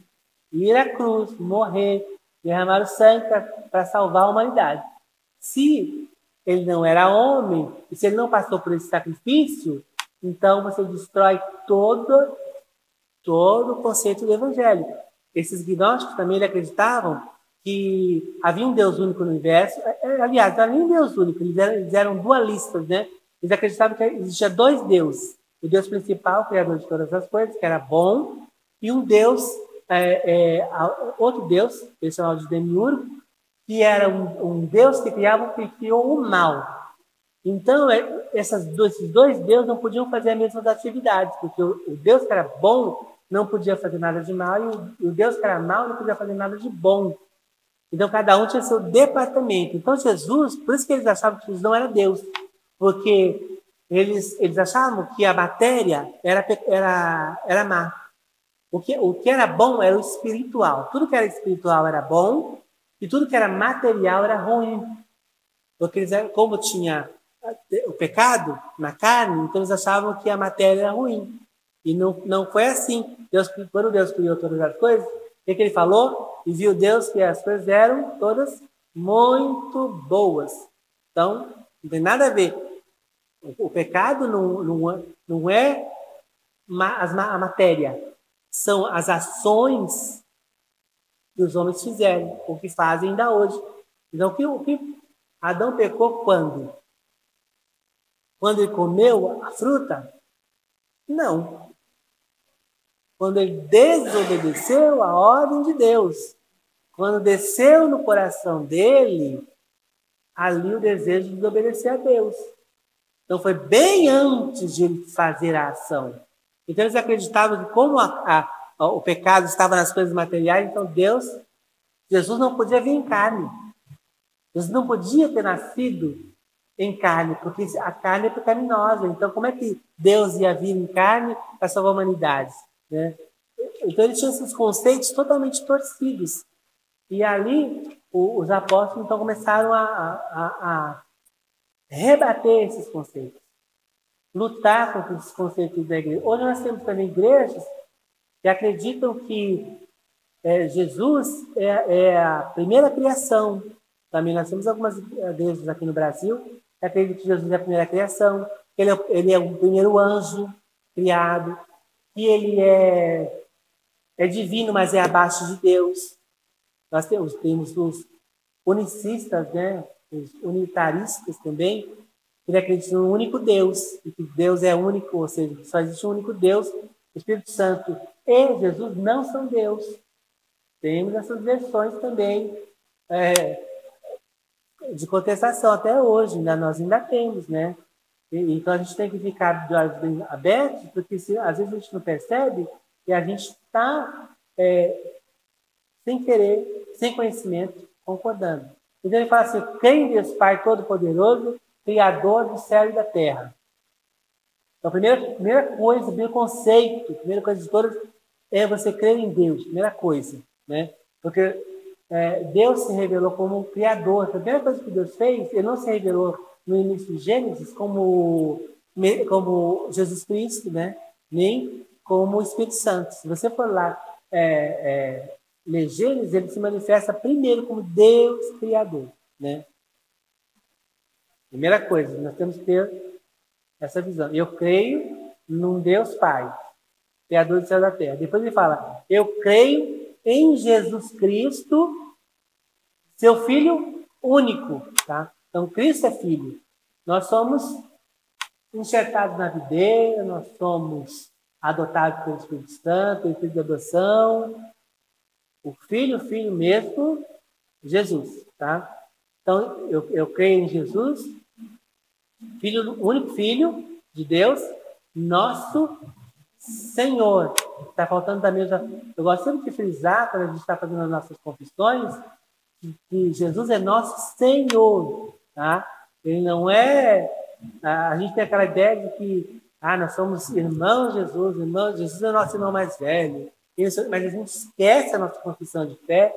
ir à cruz, morrer, derramar o sangue para salvar a humanidade. Se ele não era homem, e se ele não passou por esse sacrifício, então você destrói todo, todo o conceito do evangelho. Esses gnósticos também acreditavam que havia um Deus único no universo. É, é, aliás, não havia um Deus único, eles eram, eles eram dualistas, né? Eles acreditavam que existia dois deuses o Deus principal, criador de todas as coisas, que era bom, e um Deus, é, é, outro Deus, eles chamavam de Demiurgo, que era um, um, Deus que criava, que criou o mal. Então, é, essas esses dois deuses não podiam fazer as mesmas atividades, porque o, o, Deus que era bom não podia fazer nada de mal, e o, o Deus que era mal não podia fazer nada de bom. Então, cada um tinha seu departamento. Então, Jesus, por isso que eles achavam que Jesus não era Deus, porque eles, eles achavam que a matéria era, era, era má. O que, o que era bom era o espiritual. Tudo que era espiritual era bom e tudo que era material era ruim. Porque eles, como tinha o pecado na carne, então eles achavam que a matéria era ruim. E não, não foi assim. Deus, quando Deus criou todas as coisas, o que, que ele falou? E viu Deus que as coisas eram todas muito boas. Então, não tem nada a ver o pecado não, não, não é a matéria, são as ações que os homens fizeram, o que fazem ainda hoje. Então, o que Adão pecou quando? Quando ele comeu a fruta? Não. Quando ele desobedeceu a ordem de Deus. Quando desceu no coração dele, ali o desejo de desobedecer a Deus. Então foi bem antes de ele fazer a ação. Então eles acreditavam que como a, a, o pecado estava nas coisas materiais, então Deus, Jesus não podia vir em carne. Jesus não podia ter nascido em carne, porque a carne é pecaminosa. Então como é que Deus ia vir em carne para salvar a humanidade? Né? Então eles tinham esses conceitos totalmente torcidos. E ali os apóstolos então começaram a, a, a rebater esses conceitos, lutar contra esses conceitos da igreja. Hoje nós temos também igrejas que acreditam que é, Jesus é, é, a primeira criação. Também nós temos algumas igrejas aqui no Brasil que acreditam que Jesus é a primeira criação, que ele é, ele é o primeiro anjo criado, que ele é, é divino, mas é abaixo de Deus. Nós temos, temos os unicistas, né? os unitaristas também, ele acredita no único Deus, e que Deus é único, ou seja, só existe um único Deus, o Espírito Santo e Jesus não são Deus. Temos essas versões também é, de contestação até hoje, ainda, nós ainda temos, né? E, então a gente tem que ficar de olhos bem abertos, porque se, às vezes a gente não percebe que a gente está, é, sem querer, sem conhecimento, concordando. Então ele fala assim: quem Deus Pai Todo-Poderoso, Criador do céu e da terra. Então, a primeira, primeira coisa, o primeiro conceito, a primeira coisa de todas, é você crer em Deus, primeira coisa, né? Porque é, Deus se revelou como um criador. A primeira coisa que Deus fez, ele não se revelou no início de Gênesis como, como Jesus Cristo, né? nem como o Espírito Santo. Se você for lá é, é, ler Gênesis, ele se manifesta primeiro como Deus Criador. Né? Primeira coisa, nós temos que ter essa visão. Eu creio num Deus Pai, Criador do céu e da terra. Depois ele fala, eu creio em Jesus Cristo, seu Filho único. Tá? Então, Cristo é Filho. Nós somos enxertados na videira, nós somos adotados pelo Espírito Santo, filho de adoção. O Filho, o Filho mesmo, Jesus. Tá? Então, eu, eu creio em Jesus, filho, único Filho de Deus, nosso Senhor. Está faltando também, eu gosto sempre de frisar, quando a gente está fazendo as nossas confissões, que Jesus é nosso Senhor. Tá? Ele não é. A gente tem aquela ideia de que ah, nós somos irmãos de Jesus, irmão, Jesus é nosso irmão mais velho. Isso, mas a gente esquece a nossa confissão de fé.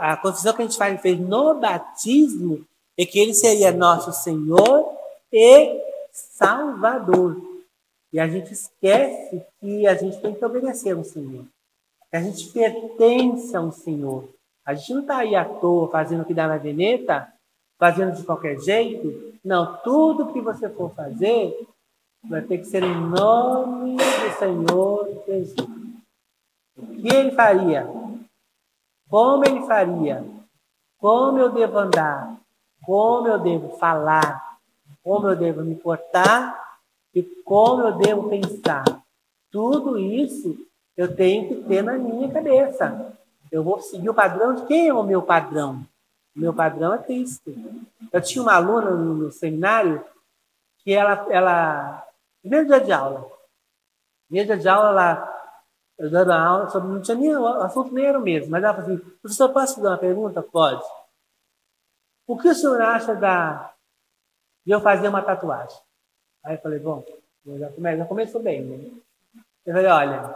A confissão que a gente fez no batismo é que ele seria nosso Senhor e Salvador. E a gente esquece que a gente tem que obedecer ao Senhor. Que a gente pertence ao Senhor. A gente não está aí à toa fazendo o que dá na veneta, fazendo de qualquer jeito. Não, tudo que você for fazer vai ter que ser em nome do Senhor Jesus. O que ele faria? Como ele faria? Como eu devo andar? Como eu devo falar? Como eu devo me portar? E como eu devo pensar. Tudo isso eu tenho que ter na minha cabeça. Eu vou seguir o padrão de quem é o meu padrão? O meu padrão é Cristo. Eu tinha uma aluna no, no seminário que ela, ela, primeiro dia de aula, primeiro dia de aula, ela, eu dando aula, sobre, não tinha nem, o assunto nem era o mesmo, mas ela falou assim, professor, posso fazer uma pergunta? Pode. O que o senhor acha da, de eu fazer uma tatuagem? Aí eu falei, bom, já, come, já começou bem, né? Eu falei, olha,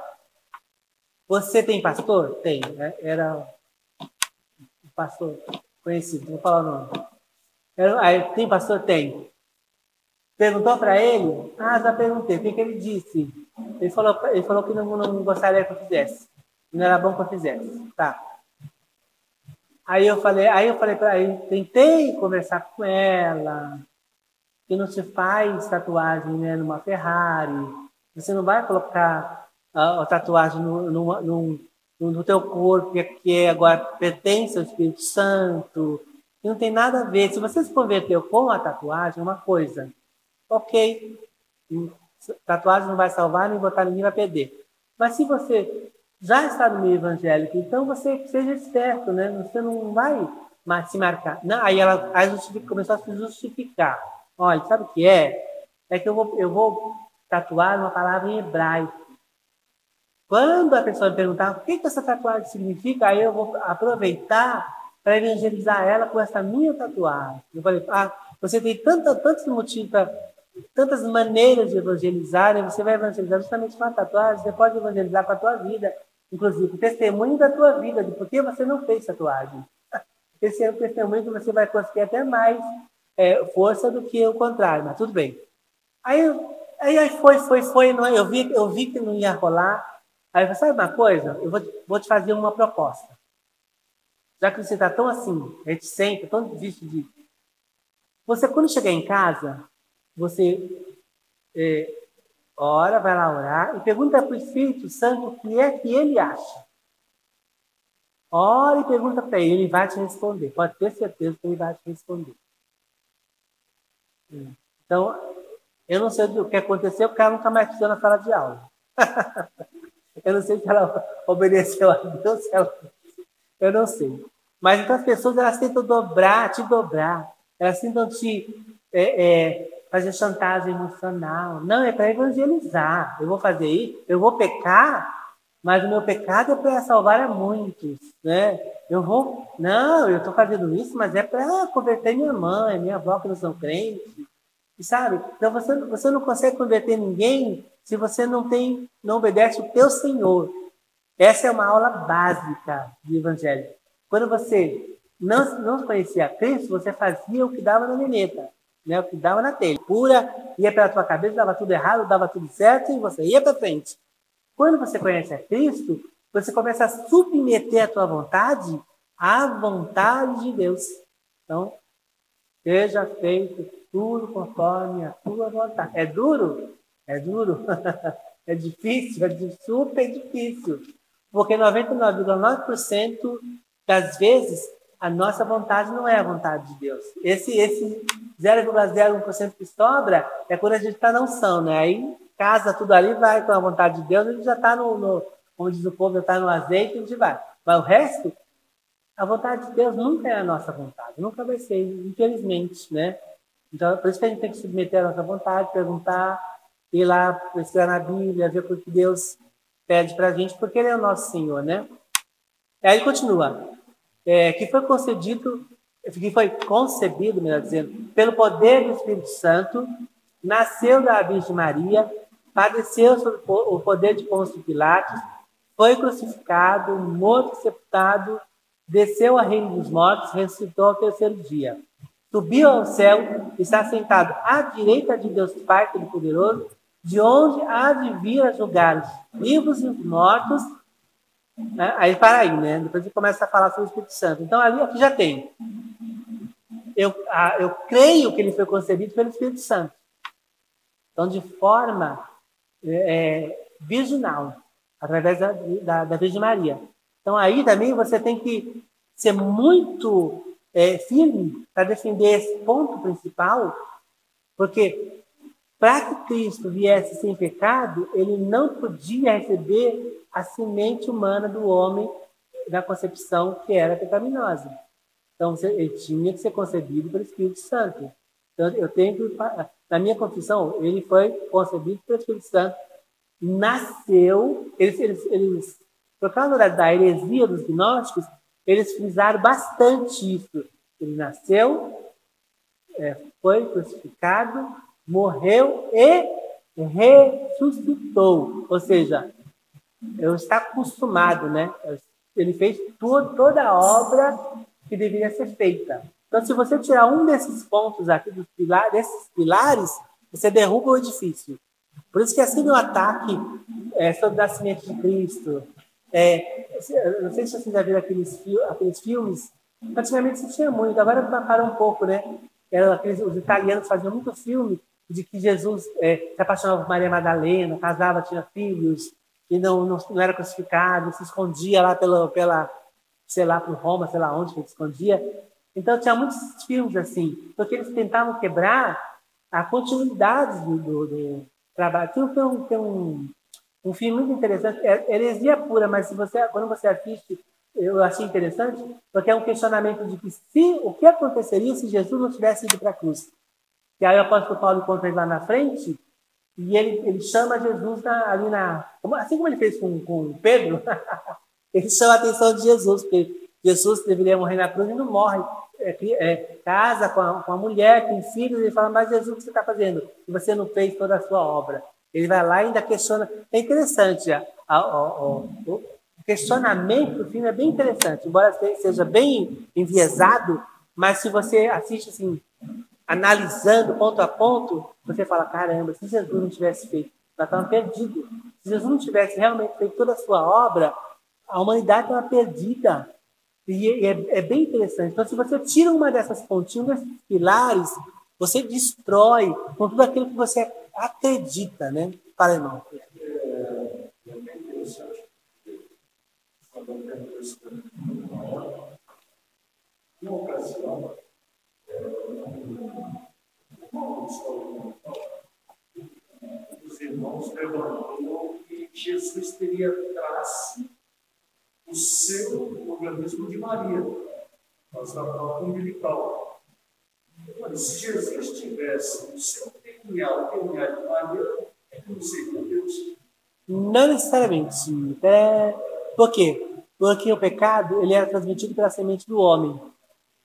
você tem pastor? Tem. Né? Era um pastor conhecido, vou falar o nome. Era, aí, tem pastor? Tem. Perguntou para ele? Ah, já perguntei. O que, que ele disse? Ele falou, ele falou que não, não gostaria que eu fizesse. Não era bom que eu fizesse. Tá. Aí eu falei, aí eu falei para ele, tentei conversar com ela, que não se faz tatuagem né, numa Ferrari. Você não vai colocar a, a tatuagem no, no, no, no, teu corpo, que é, agora pertence ao Espírito Santo. E não tem nada a ver. Se você se converteu com a tatuagem, é uma coisa. Ok. Tatuagem não vai salvar, nem botar ninguém vai perder. Mas se você já está no meio evangélico, então você seja esperto, né? Você não vai se marcar. Não, aí ela aí começou a se justificar. Olha, sabe o que é? É que eu vou, eu vou tatuar uma palavra em hebraico. Quando a pessoa me perguntar o que, que essa tatuagem significa, aí eu vou aproveitar para evangelizar ela com essa minha tatuagem. Eu falei, ah, você tem tanta, tantos motivos, tantas maneiras de evangelizar, e você vai evangelizar justamente com a tatuagem, você pode evangelizar com a tua vida, inclusive o testemunho da tua vida, de por que você não fez tatuagem. Esse é o testemunho que você vai conseguir até mais é, força do que o contrário, mas tudo bem. Aí, aí foi, foi, foi, não, é? eu, vi, eu vi que não ia rolar. Aí eu falei, sabe uma coisa? Eu vou, vou te fazer uma proposta. Já que você está tão assim, reticente, tão difícil de. Você, quando chegar em casa, você é, ora, vai lá orar e pergunta para o Espírito Santo o que é que ele acha. Ora e pergunta para ele, ele vai te responder. Pode ter certeza que ele vai te responder. Então, eu não sei o que aconteceu, porque ela nunca mais pisou na sala de aula. eu não sei se ela obedeceu a Deus, ela... eu não sei. Mas então as pessoas elas tentam dobrar, te dobrar. Elas tentam te é, é, fazer chantagem emocional. Não, é para evangelizar. Eu vou fazer isso, eu vou pecar, mas o meu pecado é para salvar a muitos. Né? Eu vou. Não, eu estou fazendo isso, mas é para converter minha mãe, minha avó que não são crentes. E sabe? Então você, você não consegue converter ninguém se você não tem, não obedece o teu Senhor. Essa é uma aula básica do Evangelho. Quando você não, não conhecia Cristo, você fazia o que dava na meneta, né? o que dava na telha. Pura, ia pela tua cabeça, dava tudo errado, dava tudo certo e você ia para frente. Quando você conhece a Cristo, você começa a submeter a tua vontade à vontade de Deus. Então, seja feito tudo conforme a tua vontade. É duro? É duro. é difícil, é super difícil. Porque 99,9% das vezes a nossa vontade não é a vontade de Deus. Esse, esse 0,01% que sobra é quando a gente está na unção, né? Aí casa tudo ali, vai com a vontade de Deus, gente já está no, no, como diz o povo, já está no azeite, a gente vai. Mas o resto, a vontade de Deus nunca é a nossa vontade, nunca vai ser, infelizmente, né? Então, por isso que a gente tem que submeter a nossa vontade, perguntar, ir lá, pesquisar na Bíblia, ver o que Deus pede para a gente, porque Ele é o nosso Senhor, né? Aí ele continua, é, que foi concedido, que foi concebido, melhor dizendo, pelo poder do Espírito Santo, nasceu da Virgem Maria, padeceu sob o poder de Pôncio Pilatos, foi crucificado, morto e sepultado, desceu a reino dos mortos, ressuscitou ao terceiro dia. Subiu ao céu, está sentado à direita de Deus Pai Todo-Poderoso, de onde há de vir a julgar os vivos e os mortos. Né? Aí para aí, né? Depois ele começa a falar sobre o Espírito Santo. Então ali aqui já tem. Eu, eu creio que ele foi concebido pelo Espírito Santo. Então, de forma é, virginal, através da, da, da, Virgem Maria. Então, aí também você tem que ser muito é, firme para defender esse ponto principal, porque para que Cristo viesse sem pecado, ele não podia receber a semente humana do homem da concepção que era pecaminosa. Então, ele tinha que ser concebido pelo Espírito Santo. Então, eu tenho que, na minha confissão, ele foi concebido pelo Espírito Santo, nasceu, eles, eles, eles por causa da heresia dos gnósticos, eles frisaram bastante isso. Ele nasceu, é, foi crucificado, morreu e ressuscitou. Ou seja, eu está acostumado, né? Ele fez tudo, toda a obra que deveria ser feita. Então, se você tirar um desses pontos aqui, dos desses pilares, você derruba o edifício. Por isso que é assim o ataque é, sobre o nascimento de Cristo. É, não sei se vocês já viram aqueles, aqueles filmes. Antigamente se tinha muito, agora parou um pouco, né? Era aqueles, os italianos faziam muito filme de que Jesus é, se apaixonava por Maria Madalena, casava, tinha filhos, e não, não, não era crucificado, se escondia lá pela, pela sei lá, por Roma, sei lá onde que ele escondia. Então, tinha muitos filmes assim, porque eles tentavam quebrar a continuidade do, do, do trabalho. Tem, um, tem um, um filme muito interessante, é heresia pura, mas se você, quando você assiste, eu achei interessante, porque é um questionamento de que se, o que aconteceria se Jesus não tivesse ido para a cruz. E aí o apóstolo Paulo encontra ele lá na frente, e ele, ele chama Jesus na, ali na. Assim como ele fez com, com Pedro, ele chama a atenção de Jesus, porque Jesus deveria morrer na cruz e não morre é, é, casa com a, com a mulher, tem filhos, ele fala, mas Jesus, o que você está fazendo? Você não fez toda a sua obra. Ele vai lá e ainda questiona. É interessante, a, a, o questionamento do filme é bem interessante, embora seja bem enviesado, mas se você assiste assim, analisando ponto a ponto, você fala, caramba, se Jesus não tivesse feito, nós estávamos perdidos. Se Jesus não tivesse realmente feito toda a sua obra, a humanidade estava perdida. E é, é, bem interessante. Então, se você tira uma dessas pontinhas, pilares, você destrói com tudo aquilo que você acredita, né? Para irmão. Uma ocasião, os irmãos levantou que Jesus teria traço o seu organismo de Maria, mas da própria umbilical. Olha, se Jesus tivesse o seu peculiar DNA de Maria, é que não seria Deus. Não necessariamente. É... Por quê? Porque o pecado ele era transmitido pela semente do homem.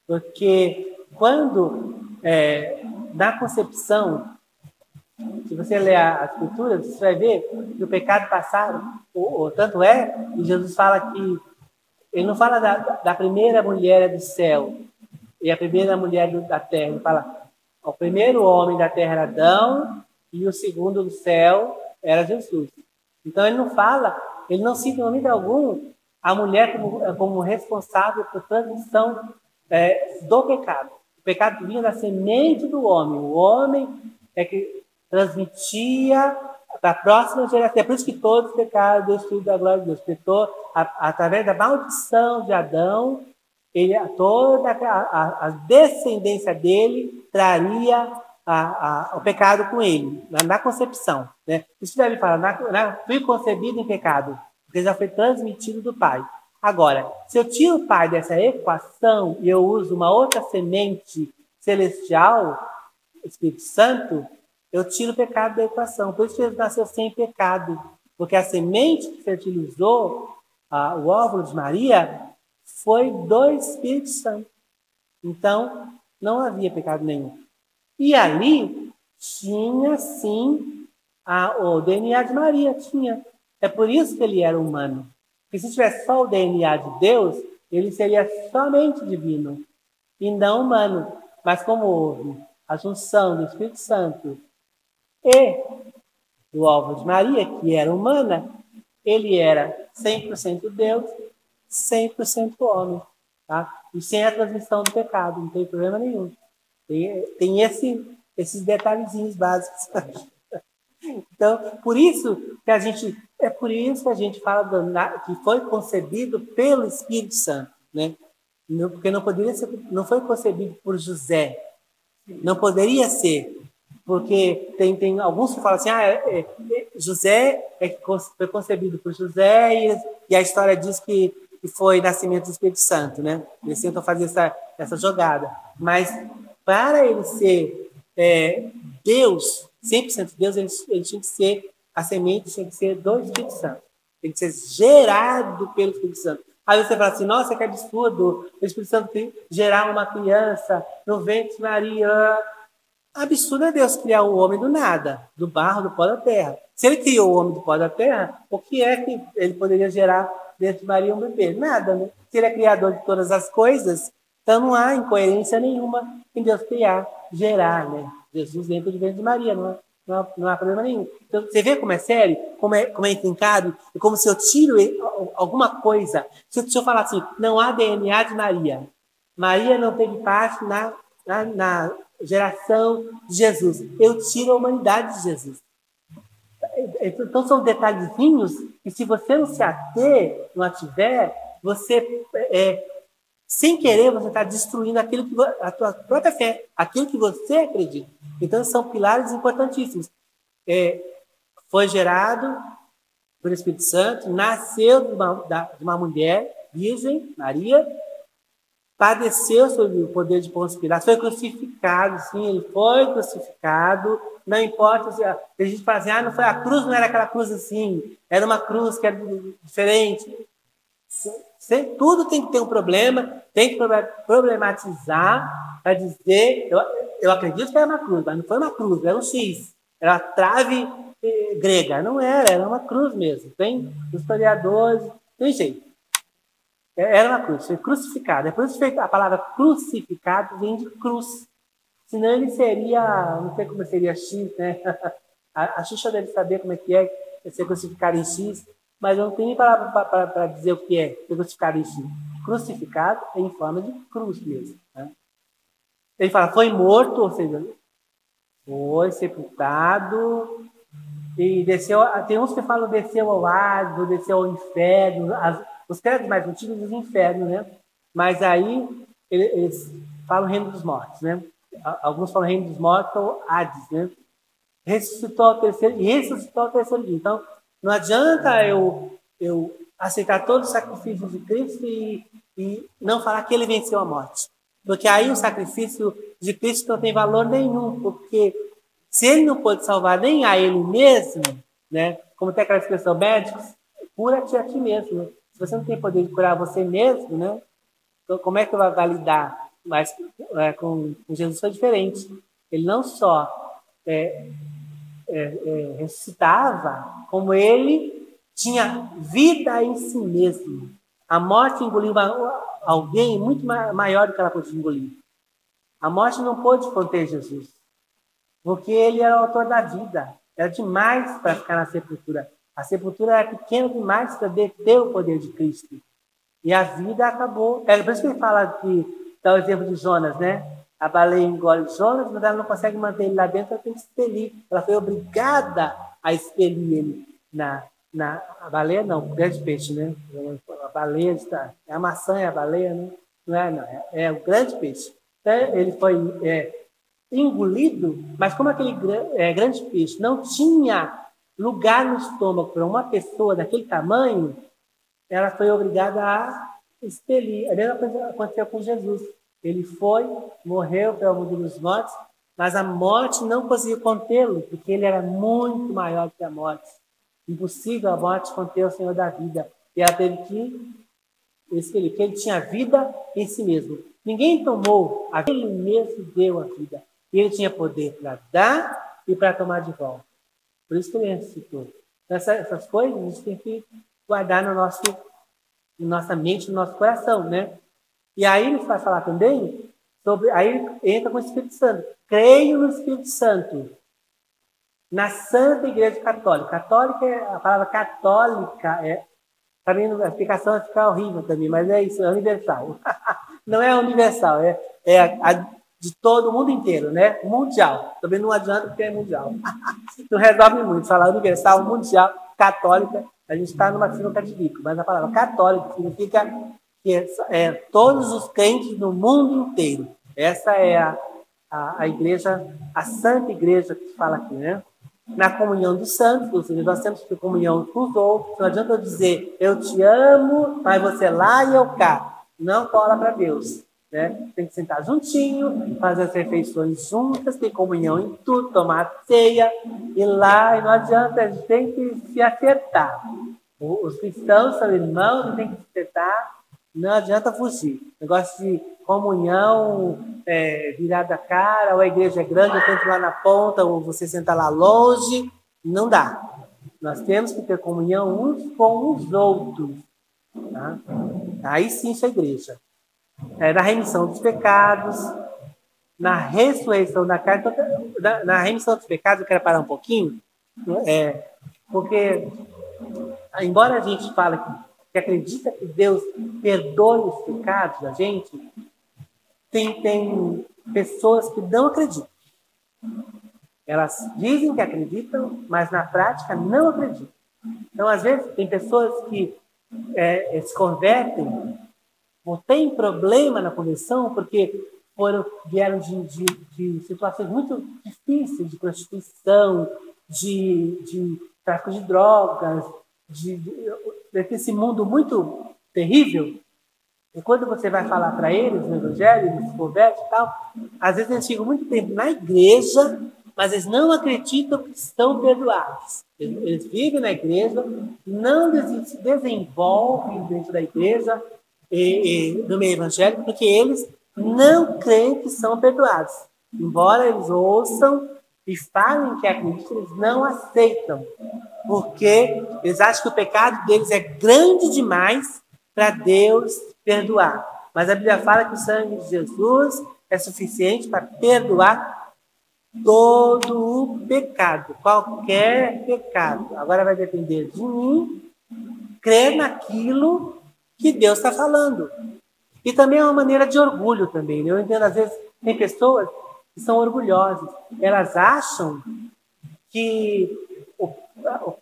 Porque quando, é, na concepção, Se você ler a, a escritura, você vai ver que o pecado passado, ou, tanto é, e Jesus fala que ele não fala da, da primeira mulher do céu e a primeira mulher do, da terra. Ele fala, o primeiro homem da terra era Adão e o segundo do céu era Jesus. Então ele não fala, ele não cita em momento algum a mulher como, como responsável por transmissão é, do pecado. O pecado vinha da semente do homem. O homem é que transmitia para a próxima geração. É por isso que todos pecaram, Deus filho da glória de Deus. A, através da maldição de Adão, ele, toda a, a, a descendência dele traria a, o pecado com ele, na, na concepção. Né? Isso deve falar, na, na, fui concebido em pecado, porque já foi transmitido do pai. Agora, se eu tiro o pai dessa equação e eu uso uma outra semente celestial, Espírito Santo, eu tiro o pecado da equação. Por isso Jesus nasceu sem pecado. Porque a semente que fertilizou ah, o óvulo de Maria foi do Espírito Santo. Então, não havia pecado nenhum. E ali tinha sim a, o DNA de Maria, tinha. É por isso que ele era humano. Porque se tivesse só o DNA de Deus, ele seria somente divino e não humano. Mas como houve a junção do Espírito Santo e do óvulo de Maria, que era humana, ele era 100% Deus, 100% homem. Tá? E sem a transmissão do pecado, não tem problema nenhum. Tem, tem esse, esses detalhezinhos básicos. Então, por isso que a gente é por isso que a gente fala do, que foi concebido pelo Espírito Santo, né? Porque não poderia ser, não foi concebido por José, não poderia ser, porque tem, tem alguns que falam assim, ah, é, é, José é que foi concebido por José e, e a história diz que, que foi nascimento do Espírito Santo, né? Eles tentam fazer essa, essa jogada, mas para ele ser é, Deus, 100% Deus, ele, ele tinha que ser, a semente tinha que ser do Espírito Santo. Tem que ser gerado pelo Espírito Santo. Aí você fala assim, nossa, que absurdo, o Espírito Santo gerar uma criança no ventre de Maria. Absurdo é Deus criar o homem do nada, do barro, do pó da terra. Se ele criou o homem do pó da terra, o que é que ele poderia gerar dentro de Maria um bebê? Nada, né? Se ele é criador de todas as coisas, então não há incoerência nenhuma em Deus criar, gerar, né? Jesus dentro de de Maria, não não há, não há problema nenhum. Então, você vê como é sério, como é, como é intrincado, e como se eu tiro alguma coisa. Se eu, se eu falar assim, não há DNA de Maria, Maria não teve parte na, na, na geração de Jesus. Eu tiro a humanidade de Jesus. Então são detalhezinhos que se você não se ater, não ativer, você é, sem querer, você está destruindo aquilo que a tua própria fé, aquilo que você acredita. Então, são pilares importantíssimos. É, foi gerado pelo Espírito Santo, nasceu de uma, de uma mulher virgem, Maria, padeceu sob o poder de Pôncio Pilatos, foi crucificado, sim, ele foi crucificado, não importa se a, gente fala assim, ah, não foi, a cruz não era aquela cruz assim, era uma cruz que era diferente. Tudo tem que ter um problema, tem que problematizar para dizer. Eu, eu acredito que era uma cruz, mas não foi uma cruz, era um X. Era uma trave eh, grega. Não era, era uma cruz mesmo. Tem historiadores, tem jeito. É, era uma cruz, foi crucificado. É por isso que a palavra crucificado vem de cruz. Senão ele seria, não sei como seria X, né? A, a Xuxa deve saber como é que é ser crucificado em X mas não nem palavra para dizer o que é crucificado em si. Crucificado é em forma de cruz mesmo. Né? Ele fala, foi morto, ou seja, foi sepultado e desceu. Tem uns que falam desceu ao lado, desceu ao inferno. As, os credos mais antigos dizem inferno, né? Mas aí eles falam reino dos mortos, né? Alguns falam reino dos mortos ou Hades, né? Ressuscitou ao terceiro, e ressuscitou ao terceiro dia. Então, não adianta eu, eu aceitar todo o sacrifício de Cristo e, e não falar que ele venceu a morte. Porque aí o sacrifício de Cristo não tem valor nenhum, porque se ele não pôde salvar nem a ele mesmo, né? como tem aquela expressão, médicos, cura-te a ti mesmo. Se você não tem poder de curar você mesmo, né? então como é que vai validar? Mas é, com, com Jesus foi diferente. Ele não só é, é, é, ressuscitava, como ele tinha vida em si mesmo. A morte engoliu alguém muito maior do que ela podia engolir. A morte não pôde conter Jesus, porque ele era o autor da vida. Era demais para ficar na sepultura. A sepultura era pequena demais para deter o poder de Cristo. E a vida acabou. É por isso que ele fala que, dá o exemplo de Jonas, né? A baleia engole Jonas, mas ela não consegue manter ele lá dentro, ela tem que expelir. Ela foi obrigada a expelir ele na, na a baleia, não, o grande peixe, né? A baleia está. É a maçã, é a baleia, né? Não é, não. É, é o grande peixe. Então, ele foi é, engolido, mas como aquele é, grande peixe não tinha lugar no estômago para uma pessoa daquele tamanho, ela foi obrigada a expelir. A mesma coisa aconteceu com Jesus. Ele foi, morreu pelo mundo dos mortos, mas a morte não conseguiu contê-lo, porque ele era muito maior que a morte. Impossível a morte conter o Senhor da vida. E ela teve que expelir, porque ele tinha vida em si mesmo. Ninguém tomou, ele mesmo deu a vida. E ele tinha poder para dar e para tomar de volta. Por isso que ele ressuscitou. Essa, essas coisas a gente tem que guardar no nosso, na nossa mente, no nosso coração, né? E aí ele vai falar também sobre. Aí entra com o Espírito Santo. Creio no Espírito Santo. Na Santa Igreja Católica. Católica é a palavra católica. É, para mim, a explicação vai ficar horrível também, mas é isso, é universal. Não é universal, é, é a, a de todo o mundo inteiro, né? Mundial. Também não adianta porque é mundial. não resolve muito. Falar universal, mundial, católica, a gente está numa sinuca de bico. Mas a palavra católica significa que é, é, todos os crentes no mundo inteiro. Essa é a, a, a igreja, a santa igreja que se fala aqui, né? Na comunhão dos santos, ou seja, nós temos que ter comunhão com os outros. Não adianta eu dizer, eu te amo, mas você lá e eu cá. Não cola para Deus. Né? Tem que sentar juntinho, fazer as refeições juntas, ter comunhão em tudo, tomar ceia, e lá, e não adianta, a gente tem que se acertar. Os cristãos são irmãos tem que se acertar, não adianta fugir. Negócio de comunhão é, virada a cara, ou a igreja é grande, eu tento lá na ponta, ou você senta lá longe, não dá. Nós temos que ter comunhão uns com os outros. Tá? Aí sim isso é igreja é, na remissão dos pecados, na ressurreição da carne. Na, na, remissão dos pecados, eu quero parar um pouquinho, é, porque, embora a gente fale que acredita que Deus perdoe os pecados da gente, tem, tem pessoas que não acreditam. Elas dizem que acreditam, mas na prática não acreditam. Então, às vezes, tem pessoas que é, se convertem ou tem problema na conversão porque foram, vieram de, de, de situações muito difíceis, de prostituição, de, de tráfico de drogas, de, de, desse mundo muito terrível. E quando você vai falar para eles no Evangelho, eles se e tal, às vezes eles ficam muito tempo na igreja, mas eles não acreditam que estão perdoados. Eles, eles vivem na igreja, não se desenvolvem dentro da igreja, e, e, no meio evangélico, porque eles não creem que são perdoados. Embora eles ouçam e falem que acreditam, eles não aceitam, porque eles acham que o pecado deles é grande demais para Deus perdoar. Mas a Bíblia fala que o sangue de Jesus é suficiente para perdoar todo o pecado, qualquer pecado. Agora vai depender de mim crer naquilo que Deus está falando. E também é uma maneira de orgulho também. Né? Eu entendo, às vezes, tem pessoas que são orgulhosas. Elas acham que o,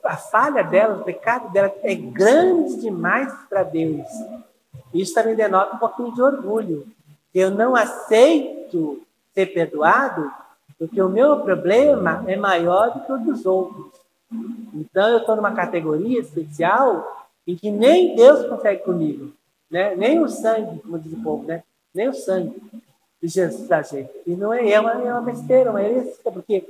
a, falha delas, o pecado delas é grande demais para Deus. Isso também denota um pouquinho de orgulho. Eu não aceito ser perdoado porque o meu problema é maior do que o dos outros. Então eu estou numa categoria especial em que nem Deus consegue comigo, né? nem o sangue, como diz o povo, né? nem o sangue de Jesus da gente. E não é, é, uma, é uma besteira, uma heresia, porque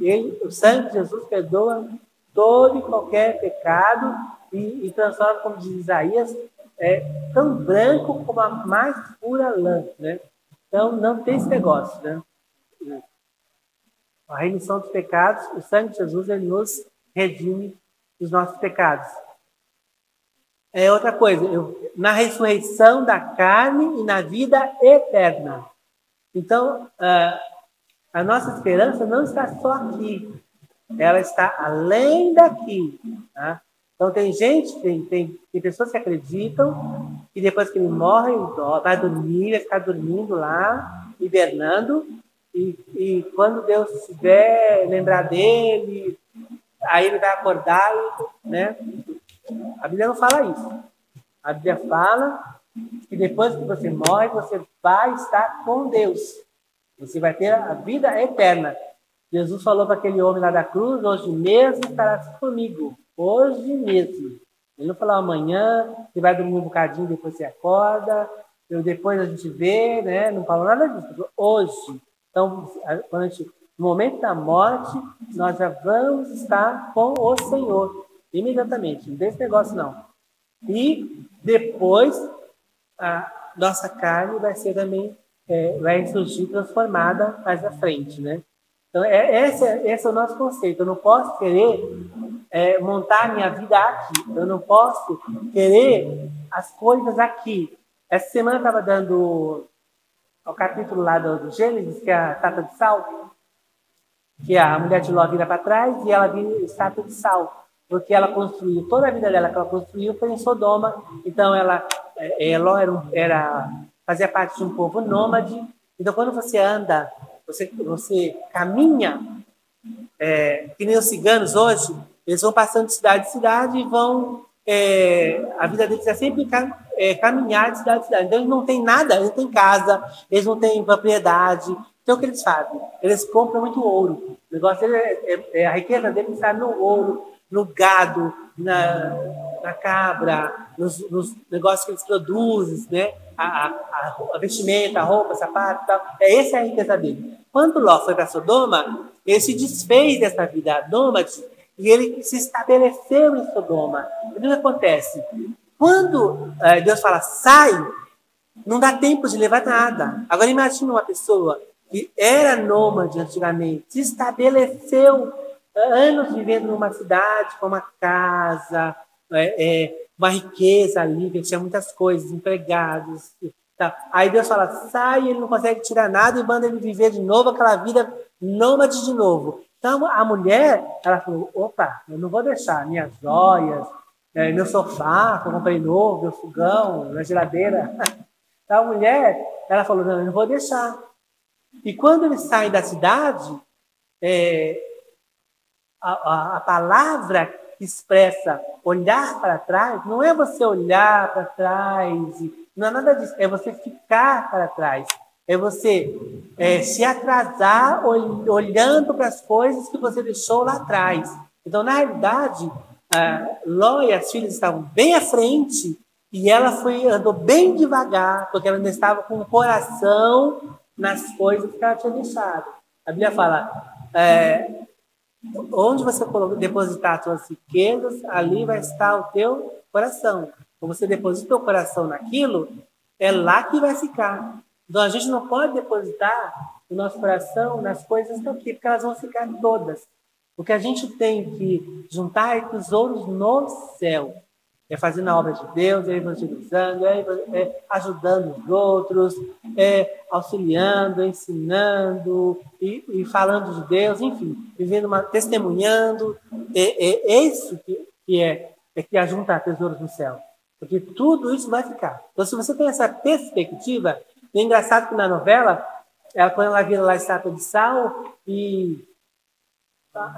ele, o sangue de Jesus perdoa todo e qualquer pecado e, e transforma, como diz Isaías, é, tão branco como a mais pura lã. Né? Então, não tem esse negócio. Né? A remissão dos pecados, o sangue de Jesus, ele nos redime dos nossos pecados. É outra coisa, eu, na ressurreição da carne e na vida eterna. Então, uh, a nossa esperança não está só aqui, ela está além daqui. Tá? Então, tem gente, tem, tem, tem pessoas que acreditam que depois que ele morre, vai dormir, vai ficar dormindo lá, hibernando, e, e quando Deus estiver lembrar dele, aí ele vai acordar, né? A Bíblia não fala isso. A Bíblia fala que depois que você morre, você vai estar com Deus. Você vai ter a vida eterna. Jesus falou para aquele homem lá da cruz: Hoje mesmo estarás comigo. Hoje mesmo. Ele não falou amanhã, você vai dormir um bocadinho, depois você acorda, eu, depois a gente vê, né? Não falou nada disso. Hoje. Então, quando a gente, no momento da morte, nós já vamos estar com o Senhor. Imediatamente. Não tem esse negócio, não. E depois, a nossa carne vai ser também, é, vai surgir transformada mais à frente, né? Então, é, esse, é, esse é o nosso conceito. Eu não posso querer é, montar minha vida aqui. Eu não posso querer as coisas aqui. Essa semana eu estava dando o capítulo lá do, do Gênesis, que é a tata de sal, que a mulher de Ló vira para trás e ela vira estátua de sal, porque ela construiu, toda a vida dela que ela construiu foi em Sodoma, então ela, é, é Ló era, era, fazia parte de um povo nômade, então quando você anda, você, você caminha, é, que nem os ciganos hoje, eles vão passando de cidade em cidade e vão. É, a vida deles é sempre é, caminhar de cidade em cidade. Então, eles não têm nada, eles não têm casa, eles não têm propriedade. Então, o que eles fazem? Eles compram muito ouro. O negócio é, é, é a riqueza deles está no ouro, no gado, na, na cabra, nos, nos, negócios que eles produzem, né? A, a, a, vestimenta, a roupa, sapato e tal. É essa a riqueza dele. Quando Ló foi para Sodoma, ele se desfez dessa vida nômade e ele se estabeleceu em Sodoma. O que acontece? Quando é, Deus fala, sai, não dá tempo de levar nada. Agora imagine uma pessoa que era nômade antigamente, se estabeleceu anos vivendo numa cidade com uma casa, é, é, uma riqueza ali, que tinha muitas coisas, empregados. Tá. Aí Deus fala, sai, ele não consegue tirar nada e manda ele viver de novo aquela vida nômade de novo. Então a mulher, ela falou: opa, eu não vou deixar minhas joias, é, meu sofá que eu comprei novo, meu fogão, minha geladeira. Então a mulher, ela falou: não, eu não vou deixar. E quando eles saem da cidade, é, a, a, a palavra expressa olhar para trás não é você olhar para trás, não é nada disso, é você ficar para trás. É você é, se atrasar olhando para as coisas que você deixou lá atrás. Então, na realidade, Ló e as filhas estavam bem à frente e ela foi andou bem devagar, porque ela ainda estava com o coração nas coisas que ela tinha deixado. A Bíblia fala: é, onde você depositar as suas riquezas, ali vai estar o teu coração. Quando você deposita o coração naquilo, é lá que vai ficar. Então a gente não pode depositar o noso coração nas coisas que aqui, porque elas vão ficar todas. O que a gente tem que juntar é tesouros no céu. É fazendo a obra de Deus, é evangelizando, é, é ajudando os outros, é auxiliando, ensinando e, e, falando de Deus, enfim, vivendo uma, testemunhando. É, é, é isso que, que é, é que ajunta tesouros no céu. Porque tudo isso vai ficar. Então, se você tem essa perspectiva, é engraçado que na novela, ela, quando ela vira lá estátua de sal, e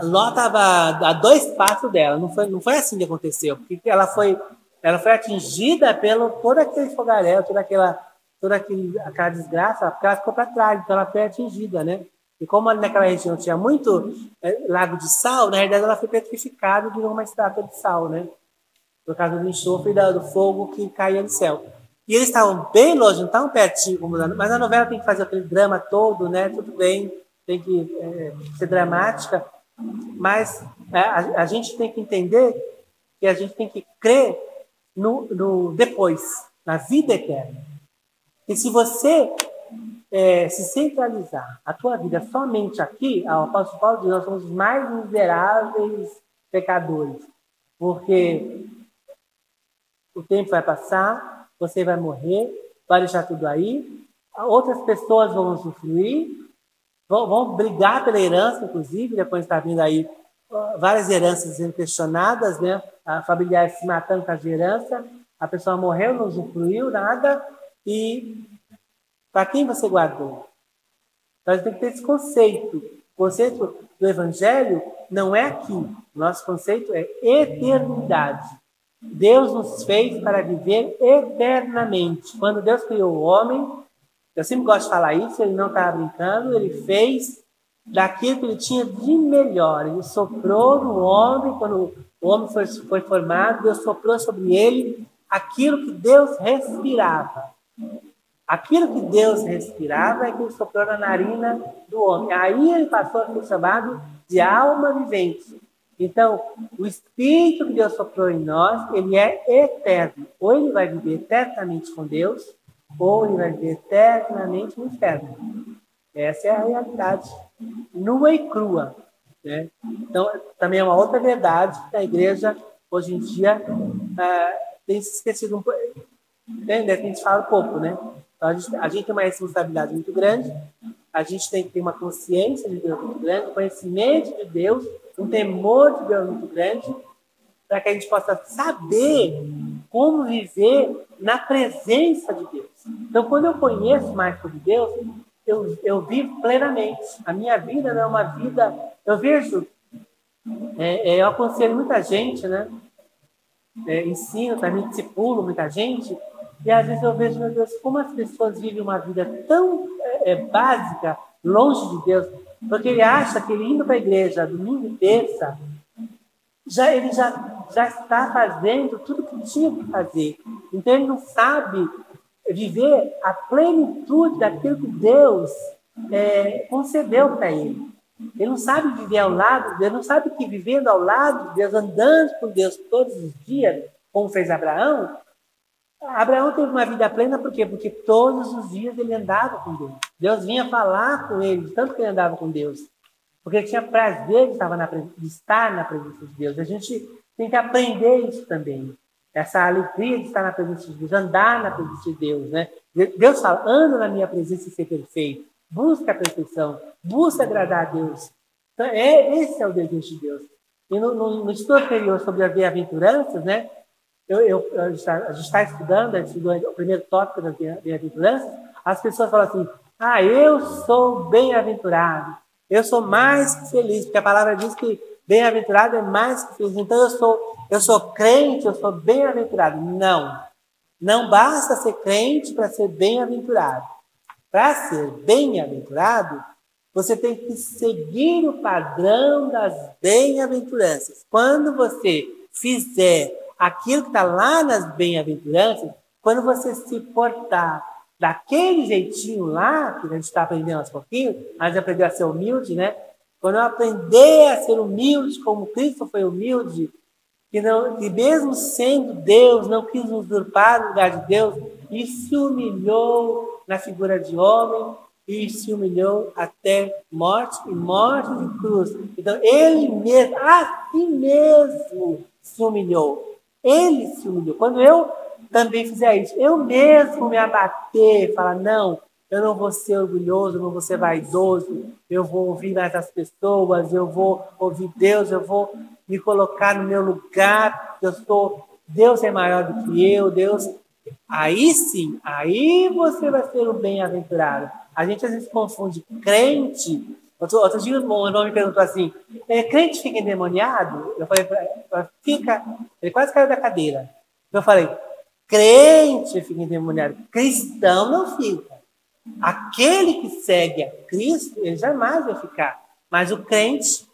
Ló estava a dois passos dela. Não foi, não foi assim que aconteceu, porque ela foi, ela foi atingida pelo todo aquele fogaréu, toda aquela, toda aquele, aquela desgraça, porque ela ficou para trás, então ela foi atingida, né? E como ali naquela região tinha muito é, lago de sal, na realidade ela foi petrificada e virou uma estátua de sal, né? Por causa do enxofre e do fogo que caía do céu. E eles estavam bem longe, não estavam pertinho, mas a novela tem que fazer aquele drama todo, né? Tudo bem, tem que é, ser dramática, mas é, a, a, gente tem que entender que a gente tem que crer no, no depois, na vida eterna. E se você é, se centralizar a tua vida somente aqui, o apóstolo Paulo diz, nós somos os mais miseráveis pecadores. Porque o tempo vai passar, você vai morrer, vai deixar tudo aí, outras pessoas vão usufruir, vão, vão brigar pela herança, inclusive, depois está vindo aí várias heranças sendo questionadas, né? A familiares se matando com as herança, a pessoa morreu, não usufruiu nada, e para quem você guardou? Nós temos que ter esse conceito. O conceito do Evangelho não é aqui. Nosso conceito é eternidade. Deus nos fez para viver eternamente. Quando Deus criou o homem, eu sempre gosto de falar isso, ele não estava brincando, ele fez daquilo que ele tinha de melhor. Ele soprou no homem, quando o homem foi, foi formado, Deus soprou sobre ele aquilo que Deus respirava. Aquilo que Deus respirava é que ele soprou na narina do homem. Aí ele passou a ser chamado de alma vivente. Então, o Espírito que Deus soprou em nós, ele é eterno. Ou ele vai viver eternamente com Deus, ou ele vai viver eternamente no inferno. Essa é a realidade nua e crua. Né? Então, também é uma outra verdade que a igreja, hoje em dia, ah, tem se esquecido um pouco. Né? A gente fala pouco, né? Então, a, gente, a gente tem uma responsabilidade muito grande, a gente tem que ter uma consciência de Deus muito grande, um conhecimento de Deus, um temor de Deus muito grande, para que a gente possa saber como viver na presença de Deus. Então, quando eu conheço mais sobre Deus, eu, eu vivo plenamente. A minha vida não é uma vida. Eu vejo, é, é, eu aconselho muita gente, né? É, ensino, também discipulo muita gente, e às vezes eu vejo, meu Deus, como as pessoas vivem uma vida tão é, é básica, longe de Deus, porque ele acha que ele indo para a igreja domingo e terça, já, ele já, já está fazendo tudo que tinha que fazer. Então ele não sabe viver a plenitude daquilo que Deus é, concedeu para ele. Ele não sabe viver ao lado de Deus, não sabe que vivendo ao lado de Deus, andando com Deus todos os dias, como fez Abraão, Abraão teve uma vida plena por quê? Porque todos os dias ele andava com Deus. Deus vinha falar com ele, tanto que ele andava com Deus. Porque tinha prazer de estar na, presença de Deus. A gente tem que aprender isso também essa alegria de estar na presença de Deus, andar na presença de Deus, né? Deus fala, anda na minha presença e ser perfeito, busca a perfeição, busca agradar a Deus. Então, é, esse é o desejo de Deus. E no, no, no estudo anterior sobre as bem-aventuranças, né? Eu, eu, a gente está estudando, estudou o primeiro tópico das bem-aventuranças, as pessoas falam assim, ah, eu sou bem-aventurado, eu sou mais que feliz, porque a palavra diz que Bem-aventurado é mais que feliz. Então eu sou, eu sou crente, eu sou bem-aventurado. Não. Não basta ser crente para ser bem-aventurado. Para ser bem-aventurado, você tem que seguir o padrão das bem-aventuranças. Quando você fizer aquilo que está lá nas bem-aventuranças, quando você se portar daquele jeitinho lá, que a gente está aprendendo aos pouquinhos, a gente aprendeu a ser humilde, né? Quando eu aprender a ser humilde como Cristo foi humilde, que, não, mesmo sendo Deus, não quis usurpar o lugar de Deus, e se humilhou na figura de homem, e se humilhou até morte e morte de cruz. Então, ele mesmo, assim mesmo, se humilhou. Ele se humilhou. Quando eu também fizer isso, eu mesmo me abater, falar, não, eu não vou ser orgulhoso, não vou ser vaidoso, eu vou ouvir mais as pessoas, eu vou ouvir Deus, eu vou me colocar no meu lugar, eu sou, Deus é maior do que eu, Deus. Aí sim, aí você vai ser o bem-aventurado. A gente às vezes confunde crente. Outro, outro dia um irmão me perguntou assim: é, crente fica endemoniado? Eu falei, fica. Ele quase caiu da cadeira. Eu falei, crente fica endemoniado, cristão não fica. Aquele que segue a Cristo, ele jamais vai ficar. Mas o crente,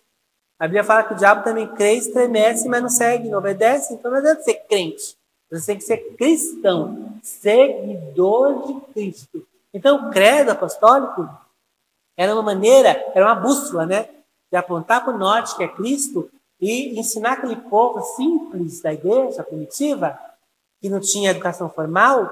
a Bíblia fala que o diabo também crê, estremece, mas não segue, não obedece. Então não adianta ser crente. Você tem que ser cristão, seguidor de Cristo. Então o credo apostólico era uma maneira, era uma bússola, né? De apontar para o norte, que é Cristo, e ensinar aquele povo simples da igreja primitiva, que não tinha educação formal,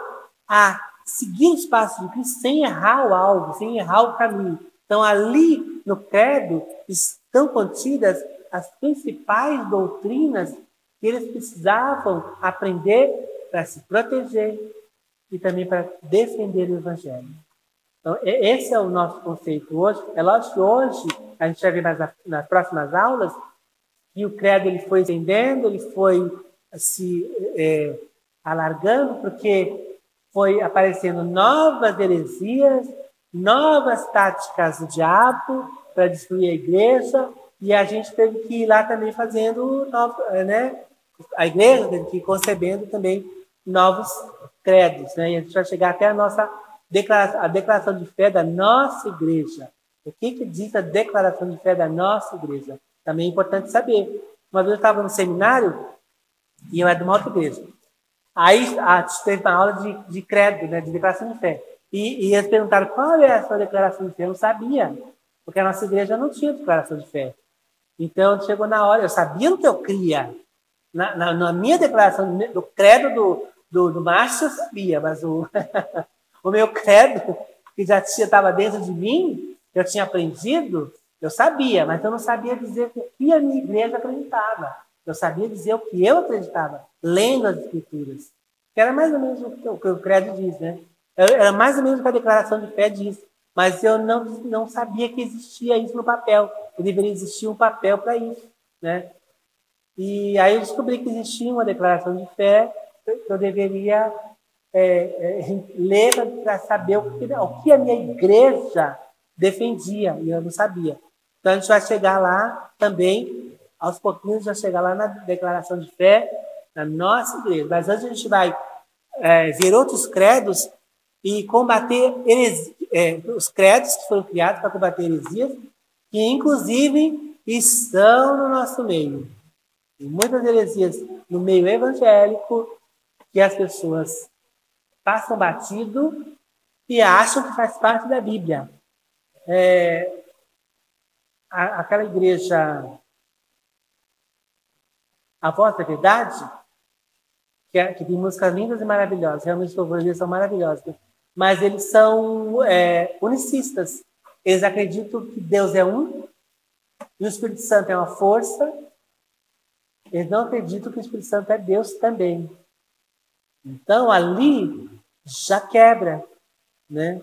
a seguir os passos de Cristo sem errar o alvo, sem errar o caminho. Então, ali no credo estão contidas as principais doutrinas que eles precisavam aprender para se proteger e também para defender o Evangelho. Então, esse é o nosso conceito hoje. É lógico que hoje, a gente vai ver mais nas próximas aulas, que o credo ele foi estendendo, ele foi se é, alargando, porque foi aparecendo novas heresias, novas táticas do diabo para destruir a igreja, e a gente teve que ir lá também fazendo, novo, né? a igreja teve que ir concebendo também novos credos, né? e a gente vai chegar até a nossa declaração, a declaração de fé da nossa igreja. O que, que diz a declaração de fé da nossa igreja? Também é importante saber. Uma vez eu estava no seminário e eu era de uma outra igreja. Aí a gente teve uma aula de, de credo, né, de declaração de fé. E, e eles perguntaram qual é a sua declaração de fé. Eu não sabia, porque a nossa igreja não tinha declaração de fé. Então chegou na hora, eu sabia o que eu cria. Na, na, na minha declaração do credo do, do, do macho, eu sabia, mas o, o meu credo, que já estava dentro de mim, eu tinha aprendido, eu sabia, mas eu não sabia dizer o que a minha igreja acreditava. Eu sabia dizer o que eu acreditava, lendo as escrituras. Que era mais ou menos o que o credo diz, né? Era mais ou menos o que a declaração de fé diz. Mas eu não, não sabia que existia isso no papel. Que deveria existir um papel para isso, né? E aí eu descobri que existia uma declaração de fé que eu deveria é, é, ler para saber o que, o que a minha igreja defendia, e eu não sabia. Então a gente vai chegar lá também, aos pouquinhos, vai chegar lá na declaração de fé da nossa igreja. Mas antes a gente vai é, ver outros credos e combater é, os credos que foram criados para combater heresias, que inclusive estão no nosso meio. E muitas heresias no meio evangélico que as pessoas passam batido e acham que faz parte da Bíblia. É, a, aquela igreja, a voz da verdade, que, é, que, tem músicas lindas e maravilhosas, realmente os louvores são maravilhosos, mas eles são é, unicistas. Eles acreditam que Deus é um e o Espírito Santo é uma força. Eles não acreditam que o Espírito Santo é Deus também. Então ali já quebra, né?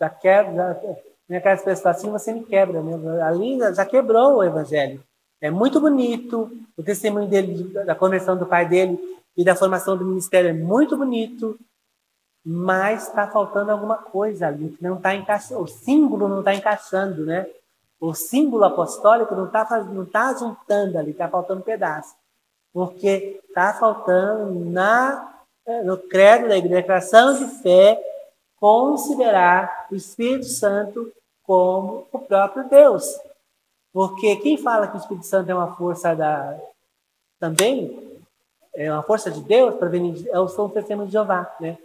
Já quebra, já, né, aquelas pessoas assim, você me quebra. Né? Ali já quebrou o evangelho. É muito bonito, o testemunho dele, da conversão do pai dele e da formação do ministério é muito bonito, mas está faltando alguma coisa ali, não está encaixando, o símbolo não está encaixando, né? O símbolo apostólico não está não tá juntando ali, está faltando um pedaço. Porque está faltando na, no credo da igreja, declaração de fé, considerar o Espírito Santo como o próprio Deus. Porque quem fala que o Espírito Santo é uma força da também é uma força de Deus para venir é o São Testemunho de Jeová, né?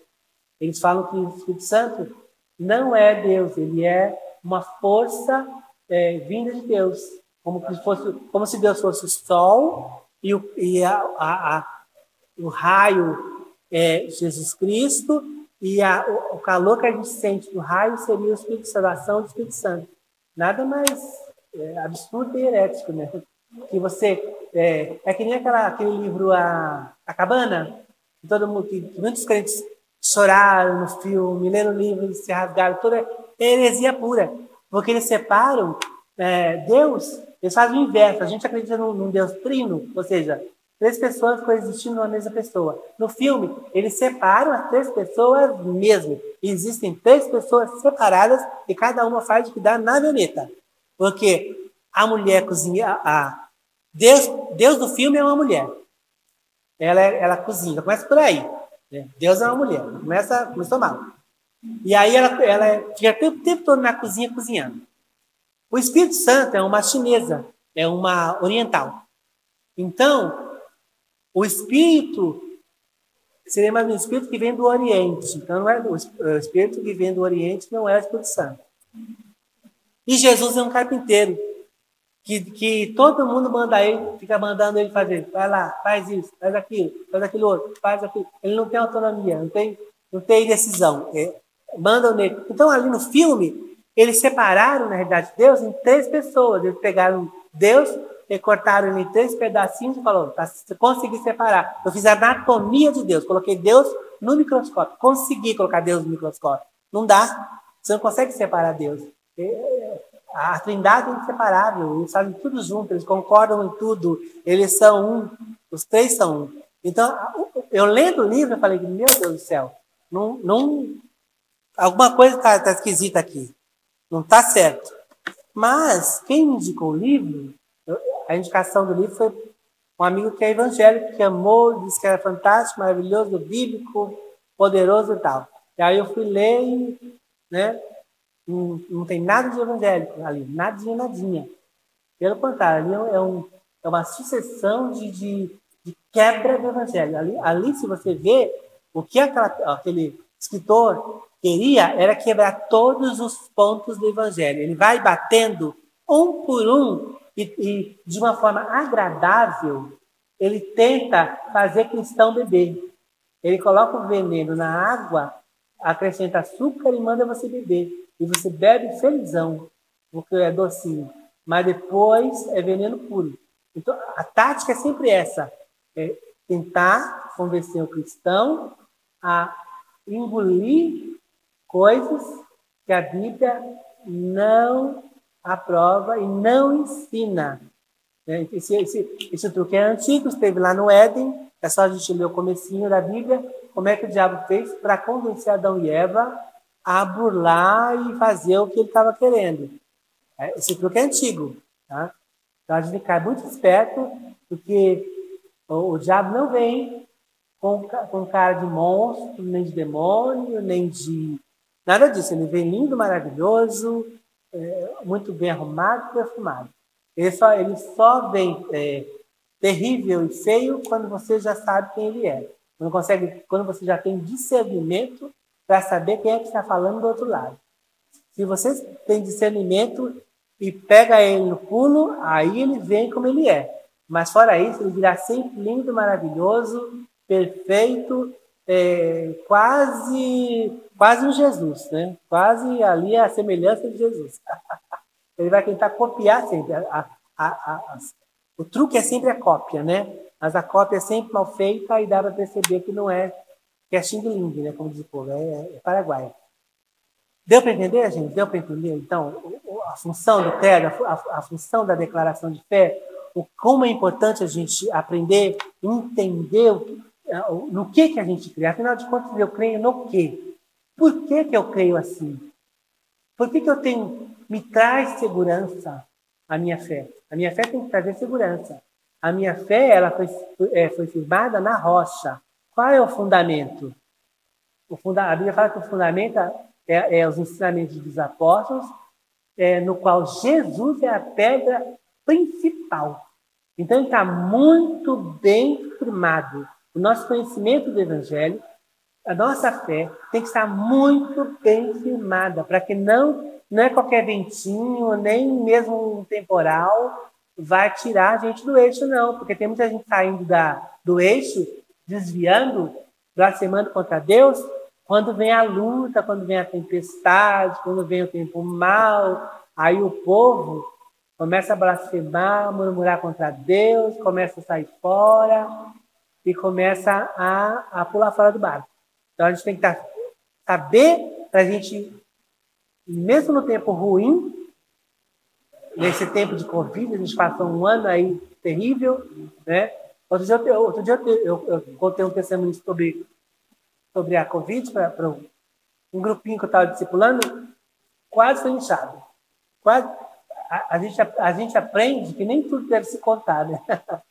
Eles falam que o Espírito Santo não é Deus, ele é uma força é, vinda de Deus, como se fosse como se Deus fosse o sol e o, e a, a, a, o raio é Jesus Cristo e a, o, o, calor que a gente sente do raio seria o Espírito Santo, a ação do Espírito Santo. Nada mais é, absurdo e herético, né? Que você. É, é que nem aquela, aquele livro A, a Cabana, que, todo mundo, que, muitos crentes choraram no filme, leram o livro e se rasgaram. Toda heresia pura. Porque eles separam é, Deus, eles fazem o inverso. A gente acredita num, num Deus trino, ou seja, Três pessoas coexistindo numa mesma pessoa. No filme, eles separam as três pessoas mesmo. Existem três pessoas separadas e cada uma faz o que dá na violeta. Porque a mulher cozinha. A Deus, Deus do filme é uma mulher. Ela, ela cozinha. Começa por aí. Né? Deus é uma mulher. Começa, começou mal. E aí ela, ela fica o tempo, tempo todo na cozinha cozinhando. O Espírito Santo é uma chinesa, é uma oriental. Então, o espírito seria mais um espírito que vem do Oriente. Então, é o espírito que vem do Oriente não é o Espírito Santo. E Jesus é um carpinteiro que, que todo mundo manda ele, fica mandando ele fazer. Vai lá, faz isso, faz aquilo, faz aquilo outro, faz aquilo. Ele não tem autonomia, não tem, não tem decisão. É, mandam nele. Então, ali no filme, eles separaram, na realidade, Deus em três pessoas. Eles pegaram Deus e cortaram ele em três pedacinhos e falou, para conseguir separar. Eu fiz a anatomia de Deus, coloquei Deus no microscópio. Consegui colocar Deus no microscópio. Não dá. Você não consegue separar Deus. É, a trindade é inseparável. Eles fazem tudo junto, eles concordam em tudo. Eles são um. Os três são um. Então, eu lendo o livro, eu falei, meu Deus do céu, não, não, alguma coisa está tá esquisita aqui. Não está certo. Mas, quem indicou o livro a indicação do livro foi um amigo que é evangélico, que amou, disse que era fantástico, maravilhoso, bíblico, poderoso e tal. E aí eu fui ler e, né, não, não tem nada de evangélico ali, de nadinha. Pelo contrário, ali é, um, é uma sucessão de, de, de, quebra do evangelho. Ali, ali, se você vê, o que aquela, aquele escritor queria era quebrar todos os pontos do evangelho. Ele vai batendo um por um e, e de uma forma agradável, ele tenta fazer cristão beber. Ele coloca o veneno na água, acrescenta açúcar e manda você beber. E você bebe felizão, porque é docinho. Mas depois é veneno puro. Então, a tática é sempre essa: é tentar convencer o cristão a engolir coisas que a Bíblia não aprova e não ensina. Né? Esse, esse, esse truque é antigo, esteve lá no Éden, é só a gente ler o comecinho da Bíblia, como é que o diabo fez para convencer Adão e Eva a burlar e fazer o que ele estava querendo. É, esse truque é antigo. Tá? Então a gente cai muito esperto, porque o, o diabo não vem com, com cara de monstro, nem de demônio, nem de nada disso. Ele vem lindo, maravilhoso, é, muito bem arrumado e perfumado. Ele só, ele só vem é, terrível e feio quando você já sabe quem ele é. Quando, consegue, quando você já tem discernimento para saber quem é que está falando do outro lado. Se você tem discernimento e pega ele no pulo, aí ele vem como ele é. Mas fora isso, ele virá sempre lindo, maravilhoso, perfeito, é, quase quase um Jesus, né? Quase ali a semelhança de Jesus. Ele vai tentar copiar sempre. A, a, a, o truque é sempre a cópia, né? Mas a cópia é sempre mal feita e dá para perceber que não é é xing ling, né? Como diz o povo, é, é paraguaio. Deu para entender, gente? Deu para entender? Então, a função do credo, a, a, função da declaração de fé, o como é importante a gente aprender, entender o, no que que a gente crê. Afinal de contas, eu creio no quê? Por que, que eu creio assim? Por que, que eu tenho. Me traz segurança a minha fé. A minha fé tem que trazer segurança. A minha fé ela foi, é, foi firmada na rocha. Qual é o fundamento? O funda, a Bíblia fala que o fundamento é, é os ensinamentos dos apóstolos, é, no qual Jesus é a pedra principal. Então, ele está muito bem firmado. O nosso conhecimento do Evangelho a nossa fé tem que estar muito bem firmada, para que não, não é qualquer ventinho, nem mesmo um temporal, vai tirar a gente do eixo, não. Porque tem muita gente saindo da, do eixo, desviando, blasfemando contra Deus, quando vem a luta, quando vem a tempestade, quando vem o tempo mal, aí o povo começa a blasfemar, murmurar contra Deus, começa a sair fora e começa a, a pular fora do barco. Então a gente tem que tá, saber para a gente, mesmo no tempo ruim, nesse tempo de Covid, a gente passou um ano aí terrível, né? Outro dia, eu, outro dia eu, eu, eu contei um testemunho sobre, sobre a Covid para um grupinho que eu estava discipulando, quase foi inchado. Quase, a, a, gente, a, a gente aprende que nem tudo deve se contar, né?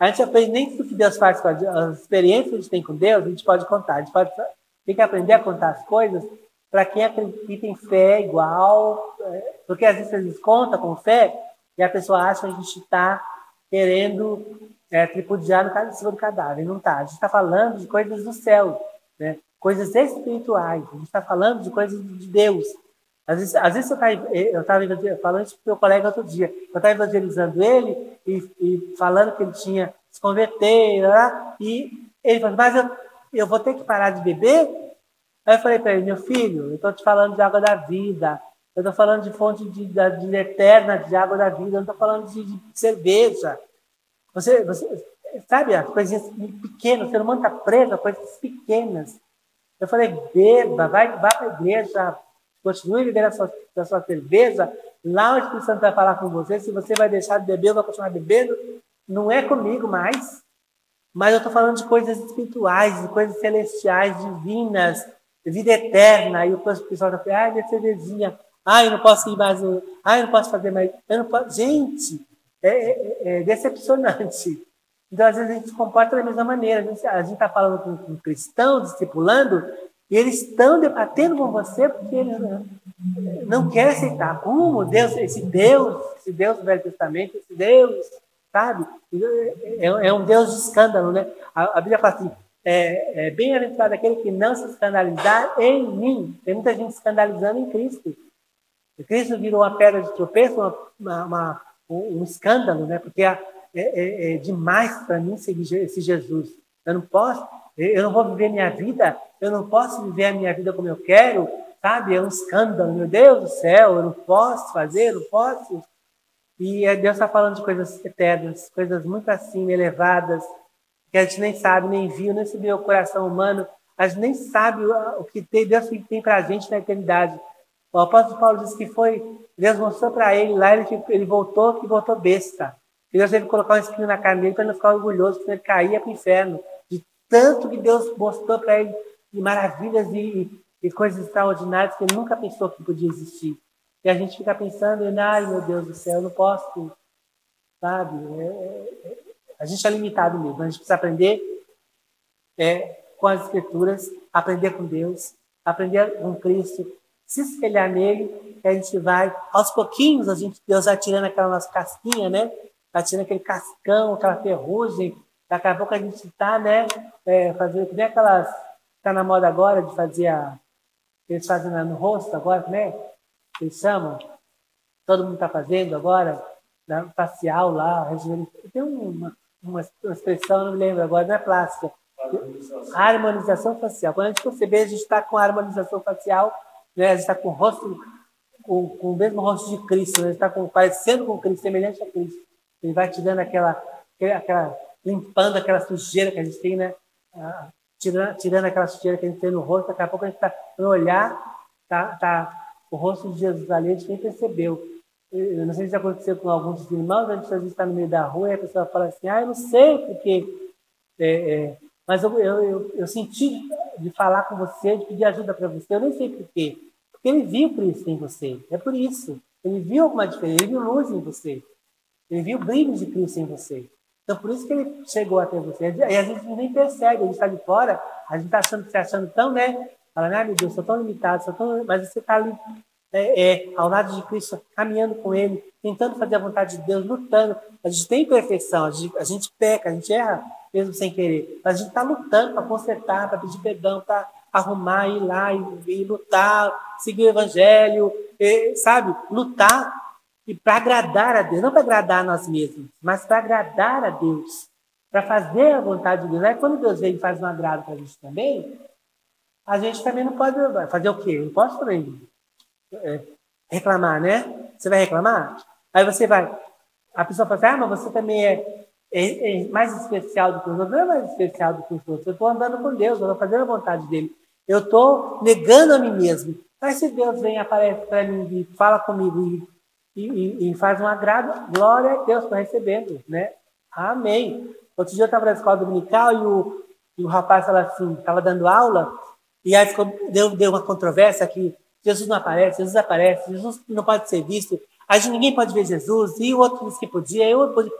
A gente aprende nem tudo que Deus faz com a, as experiências que a gente tem com Deus, a gente pode contar. A gente pode tem que aprender a contar as coisas para quem acredita em fé igual, é, porque às vezes eles contam com fé e a pessoa acha que a gente está querendo é, tripudiar no cima do cadáver. Não está. A gente está falando de coisas do céu, né? coisas espirituais. A gente está falando de coisas de Deus. Às vezes, às vezes eu estava falando isso o meu colega outro dia. Eu estava evangelizando ele e, e, falando que ele tinha se converter, e ele falou, mas eu, eu vou ter que parar de beber? Aí eu falei para ele, meu filho, eu estou te falando de água da vida, eu estou falando de fonte de, de, de, eterna de água da vida, eu não estou falando de, de, cerveja. Você, você sabe, as coisinhas pequenas, o ser humano está preso a coisas pequenas. Eu falei, beba, vai, vá para a igreja, continue vivendo a sua, a sua cerveja, lá o Espírito Santo vai falar com você, se você vai deixar de beber ou vai continuar bebendo, não é comigo mais. Mas eu estou falando de coisas espirituais, de coisas celestiais, divinas, vida eterna. E o pessoal está falando, ai, minha cervejinha, ai, eu não posso ir mais, ai, eu não posso fazer mais. Eu não posso... Gente, é, é, é decepcionante. Então, às vezes, a gente se comporta da mesma maneira. A gente está falando com, com cristãos, discipulando, e eles estão debatendo com você porque eles não, não querem aceitar. Como Deus, esse Deus, esse Deus do Velho Testamento, esse Deus sabe? É, é, um Deus de escândalo, né? A, a Bíblia fala assim, é, é bem-aventurado aquele que não se escandalizar em mim. Tem muita gente escandalizando em Cristo. Cristo virou uma pedra de tropeço, uma, uma, um, escândalo, né? Porque é, é, é demais para mim seguir esse Jesus. Eu não posso, eu não vou viver minha vida, eu não posso viver a minha vida como eu quero, sabe? É um escândalo, meu Deus do céu, eu não posso fazer, eu não posso. E Deus está falando de coisas eternas, coisas muito assim, elevadas, que a gente nem sabe, nem viu, nem subiu o coração humano. A gente nem sabe o que Deus tem para a gente na eternidade. O apóstolo Paulo disse que foi, Deus mostrou para ele lá, ele, ele voltou, que voltou besta. E Deus teve que colocar um espinho na carne dele para ele não ficar orgulhoso, porque ele caía para o inferno. De tanto que Deus mostrou para ele de maravilhas e, e coisas extraordinárias que ele nunca pensou que podia existir. E a gente fica pensando, ai meu Deus do céu, eu não posso, sabe? É, é, a gente é limitado mesmo, a gente precisa aprender é, com as Escrituras, aprender com Deus, aprender com Cristo, se espelhar nele, a gente vai, aos pouquinhos, a gente, Deus vai tirando aquela nossa casquinha, né? Vai tirando aquele cascão, aquela ferrugem, daqui a pouco a gente está, né? É, fazendo, nem aquelas, está na moda agora de fazer a, eles fazem no rosto agora, né? eles chamam, todo mundo está fazendo agora, né, facial lá, tem uma, uma, expressão, não me lembro agora, não é plástica. Harmonização, harmonização facial. Quando a gente perceber, a gente está com harmonização facial, né, gente está com o rosto, com, com, o mesmo rosto de Cristo, né, gente está parecendo com Cristo, semelhante a Cristo. Ele vai te dando aquela, aquela, limpando aquela sujeira que a gente tem, né? Tirando, tirando aquela sujeira que a gente tem no rosto, daqui a pouco a gente está no olhar, tá, tá o rosto de Jesus ali, a gente nem percebeu. Eu não sei se já aconteceu com alguns irmãos, a gente está no meio da rua e a pessoa fala assim, ah, eu não sei porque... É, é, mas eu, eu, eu, eu, senti de falar com você, de pedir ajuda para você, eu nem sei porquê. Porque ele viu Cristo em você, é por isso. Ele viu alguma diferença, ele viu luz em você. Ele viu o brilho de Cristo em você. Então, por isso que ele chegou até você. E a gente nem percebe, a gente está de fora, a gente está achando, se achando tão, né, Fala, ah, meu Deus, sou tão limitado, sou tão... mas você está ali é, é, ao lado de Cristo, caminhando com Ele, tentando fazer a vontade de Deus, lutando. A gente tem perfeição, a gente, a gente peca, a gente erra mesmo sem querer, mas a gente está lutando para consertar, para pedir perdão, para arrumar, ir lá e, e, lutar, seguir o Evangelho, e, sabe? Lutar e para agradar a Deus, não para agradar a nós mesmos, mas para agradar a Deus, para fazer a vontade de Deus. Aí quando Deus vem e faz um agrado para a gente também, a gente também não pode fazer o quê? Não posso também é, reclamar, né? Você vai reclamar? Aí você vai. A pessoa fala assim, ah, mas você também é, é, é mais especial do que os outros. Não é mais especial do que os outros. Eu estou andando com Deus, eu estou fazendo a vontade dele. Eu estou negando a mim mesmo. Mas se Deus vem, aparece para mim e fala comigo e, e, e, faz um agrado, glória a Deus, estou recebendo, né? Amém. Outro dia eu estava na escola dominical e o, e o rapaz estava assim, estava dando aula e aí deu, deu uma controvérsia que Jesus não aparece, Jesus aparece, Jesus não pode ser visto, aí ninguém pode ver Jesus, e o outro disse que podia, eu podia.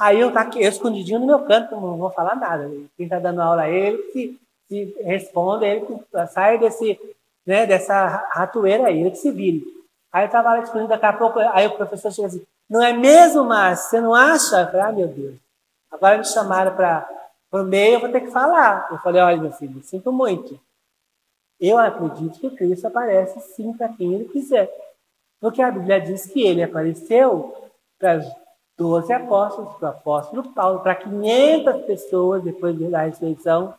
Aí eu tá aqui, escondidinho no meu canto, não vou falar nada. Quem está dando aula é ele, que se responda, ele que sai desse, né, dessa ratoeira aí, ele que se vire. Aí eu estava lá escondido, daqui a pouco, aí o professor chega assim, não é mesmo, Márcio? Você não acha? Eu falei, ah, meu Deus. Agora me chamaram para o meio, eu vou ter que falar. Eu falei, olha, meu filho, sinto muito. Eu acredito que Cristo aparece sim para quem ele quiser. Porque a Bíblia diz que ele apareceu para 12 apóstolos, para o apóstolo Paulo, para 500 pessoas depois da ressurreição.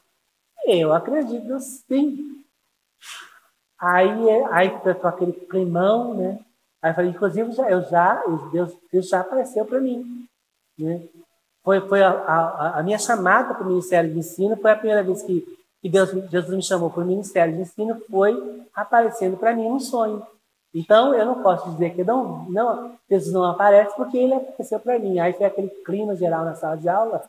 Eu acredito sim Aí, aí tô aquele climão, né? Aí eu falei, inclusive, já, eu já, Deus, Deus já apareceu para mim. Né? Foi, foi a, a, a minha chamada para o Ministério de Ensino, foi a primeira vez que, que Deus, Jesus me chamou para o Ministério de Ensino, foi aparecendo para mim um sonho. Então, eu não posso dizer que não, não, Jesus não aparece porque ele apareceu para mim. Aí foi aquele clima geral na sala de aula.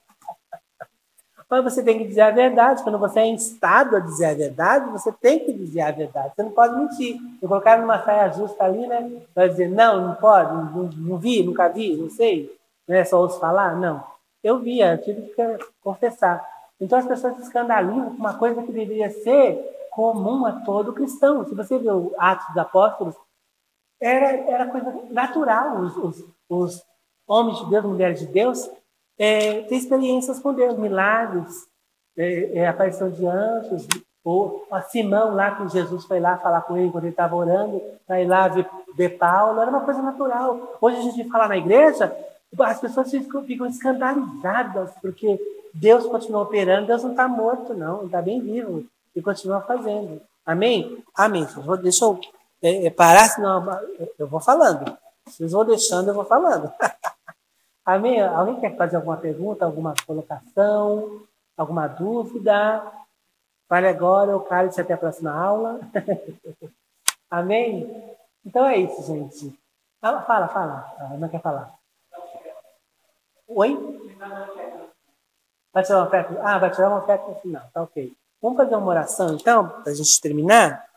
Mas você tem que dizer a verdade. Quando você é instado a dizer a verdade, você tem que dizer a verdade. Você não pode mentir. Eu colocar numa saia justa ali, né? Vai dizer, não, não pode, não, não vi, nunca vi, não sei. Né? Só ouço falar? Não. Eu via, eu tive que confessar. Então as pessoas se escandalizam com uma coisa que deveria ser comum a todo cristão. Se você vê o Atos dos Apóstolos, era, era coisa natural. Os, os, os homens de Deus, mulheres de Deus, é, ter experiências com Deus, milagres, é, é, aparição de anjos, ou a Simão lá que Jesus foi lá falar com ele quando ele estava orando, para ir lá ver, ver Paulo, era uma coisa natural. Hoje a gente fala na igreja, as pessoas ficam, ficam escandalizadas, porque Deus continua operando, Deus não está morto, não, está bem vivo e continua fazendo. Amém? Amém. Deixa eu é, é, parar, senão eu vou falando. Vocês vão deixando, eu vou falando. Amém? Alguém quer fazer alguma pergunta, alguma colocação, alguma dúvida? Fale agora ou cale-se até a próxima aula. Amém? Então é isso, gente. Fala, fala, fala. A Ana quer falar. Oi? Vai tirar uma oferta? Ah, vai tirar uma oferta no final. Tá ok. Vamos fazer uma oração, então, para a gente terminar?